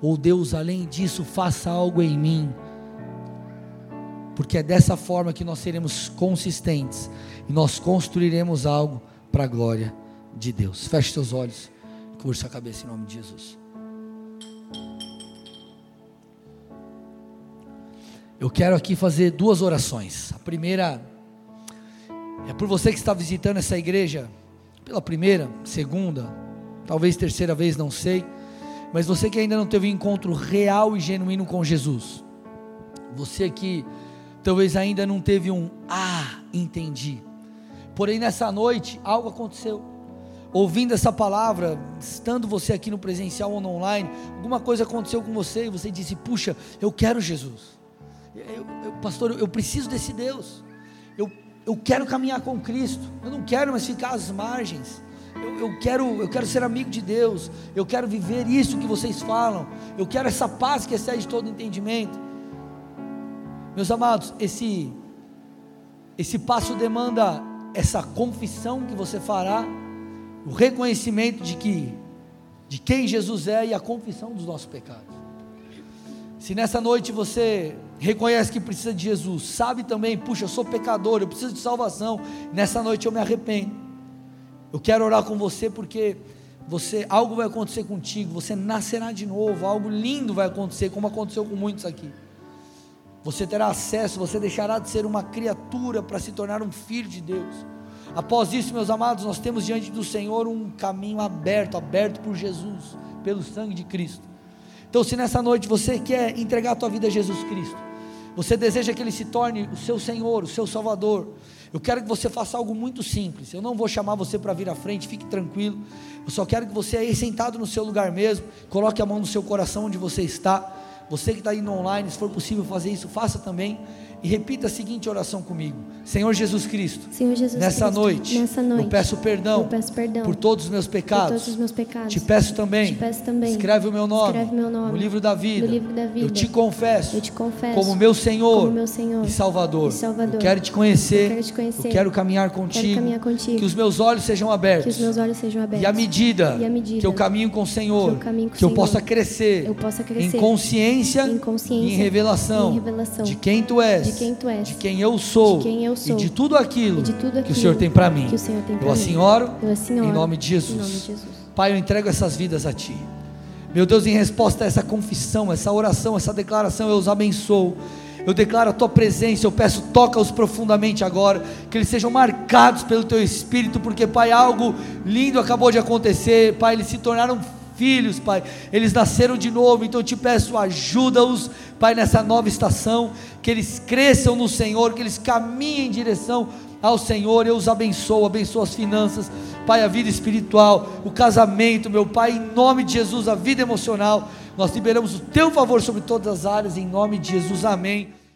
Ou Deus, além disso, faça algo em mim. Porque é dessa forma que nós seremos consistentes e nós construiremos algo para a glória de Deus. Feche seus olhos, cursa a cabeça em nome de Jesus. Eu quero aqui fazer duas orações. A primeira é por você que está visitando essa igreja pela primeira, segunda, talvez terceira vez, não sei. Mas você que ainda não teve um encontro real e genuíno com Jesus, você que talvez ainda não teve um ah, entendi. Porém, nessa noite, algo aconteceu. Ouvindo essa palavra, estando você aqui no presencial ou no online, alguma coisa aconteceu com você e você disse: Puxa, eu quero Jesus eu, eu, pastor, eu preciso desse Deus. Eu, eu quero caminhar com Cristo. Eu não quero mais ficar às margens. Eu, eu, quero, eu quero ser amigo de Deus. Eu quero viver isso que vocês falam. Eu quero essa paz que excede todo entendimento. Meus amados, esse, esse passo demanda essa confissão que você fará, o reconhecimento de que de quem Jesus é e a confissão dos nossos pecados. Se nessa noite você reconhece que precisa de Jesus, sabe também, puxa, eu sou pecador, eu preciso de salvação, nessa noite eu me arrependo. Eu quero orar com você porque você algo vai acontecer contigo, você nascerá de novo, algo lindo vai acontecer, como aconteceu com muitos aqui. Você terá acesso, você deixará de ser uma criatura para se tornar um filho de Deus. Após isso, meus amados, nós temos diante do Senhor um caminho aberto, aberto por Jesus, pelo sangue de Cristo. Então, se nessa noite você quer entregar a tua vida a Jesus Cristo, você deseja que Ele se torne o seu Senhor, o seu Salvador. Eu quero que você faça algo muito simples. Eu não vou chamar você para vir à frente, fique tranquilo. Eu só quero que você aí sentado no seu lugar mesmo, coloque a mão no seu coração onde você está. Você que está indo online, se for possível fazer isso, faça também. E repita a seguinte oração comigo: Senhor Jesus Cristo, Senhor Jesus nessa, Cristo noite, nessa noite, eu peço perdão, eu peço perdão por todos os meus pecados. todos os meus pecados. Te peço também, Te peço também escreve o meu nome, escreve meu nome no livro da vida. no livro da vida. Eu te confesso, Eu te confesso como meu Senhor, como meu Senhor e Salvador. e Salvador. Eu quero te conhecer, Eu quero te conhecer. eu quero caminhar contigo, caminhar contigo. que os meus olhos sejam abertos. que os meus olhos sejam abertos E à medida, E à medida que eu caminho com o Senhor, que eu que eu Senhor, possa crescer, eu possa crescer em consciência, em consciência e em revelação, e em revelação de quem tu és, de quem tu és, de quem eu sou, de quem eu sou, e de tudo aquilo, de tudo que o aquilo Senhor tem para mim. que o Senhor tem pra eu assim oro, Eu assim em oro, nome de Jesus. em nome de Jesus. Pai, eu entrego essas vidas a Ti. Meu Deus, em resposta a essa confissão, essa oração, essa declaração, eu os abençoo. Eu declaro a tua presença, eu peço, toca-os profundamente agora, que eles sejam marcados pelo teu espírito, porque, Pai, algo lindo acabou de acontecer, Pai, eles se tornaram filhos, Pai, eles nasceram de novo, então eu te peço, ajuda-os, Pai, nessa nova estação, que eles cresçam no Senhor, que eles caminhem em direção ao Senhor, eu os abençoo, abençoo as finanças, Pai, a vida espiritual, o casamento, meu Pai, em nome de Jesus, a vida emocional, nós liberamos o Teu favor sobre todas as áreas, em nome de Jesus, amém.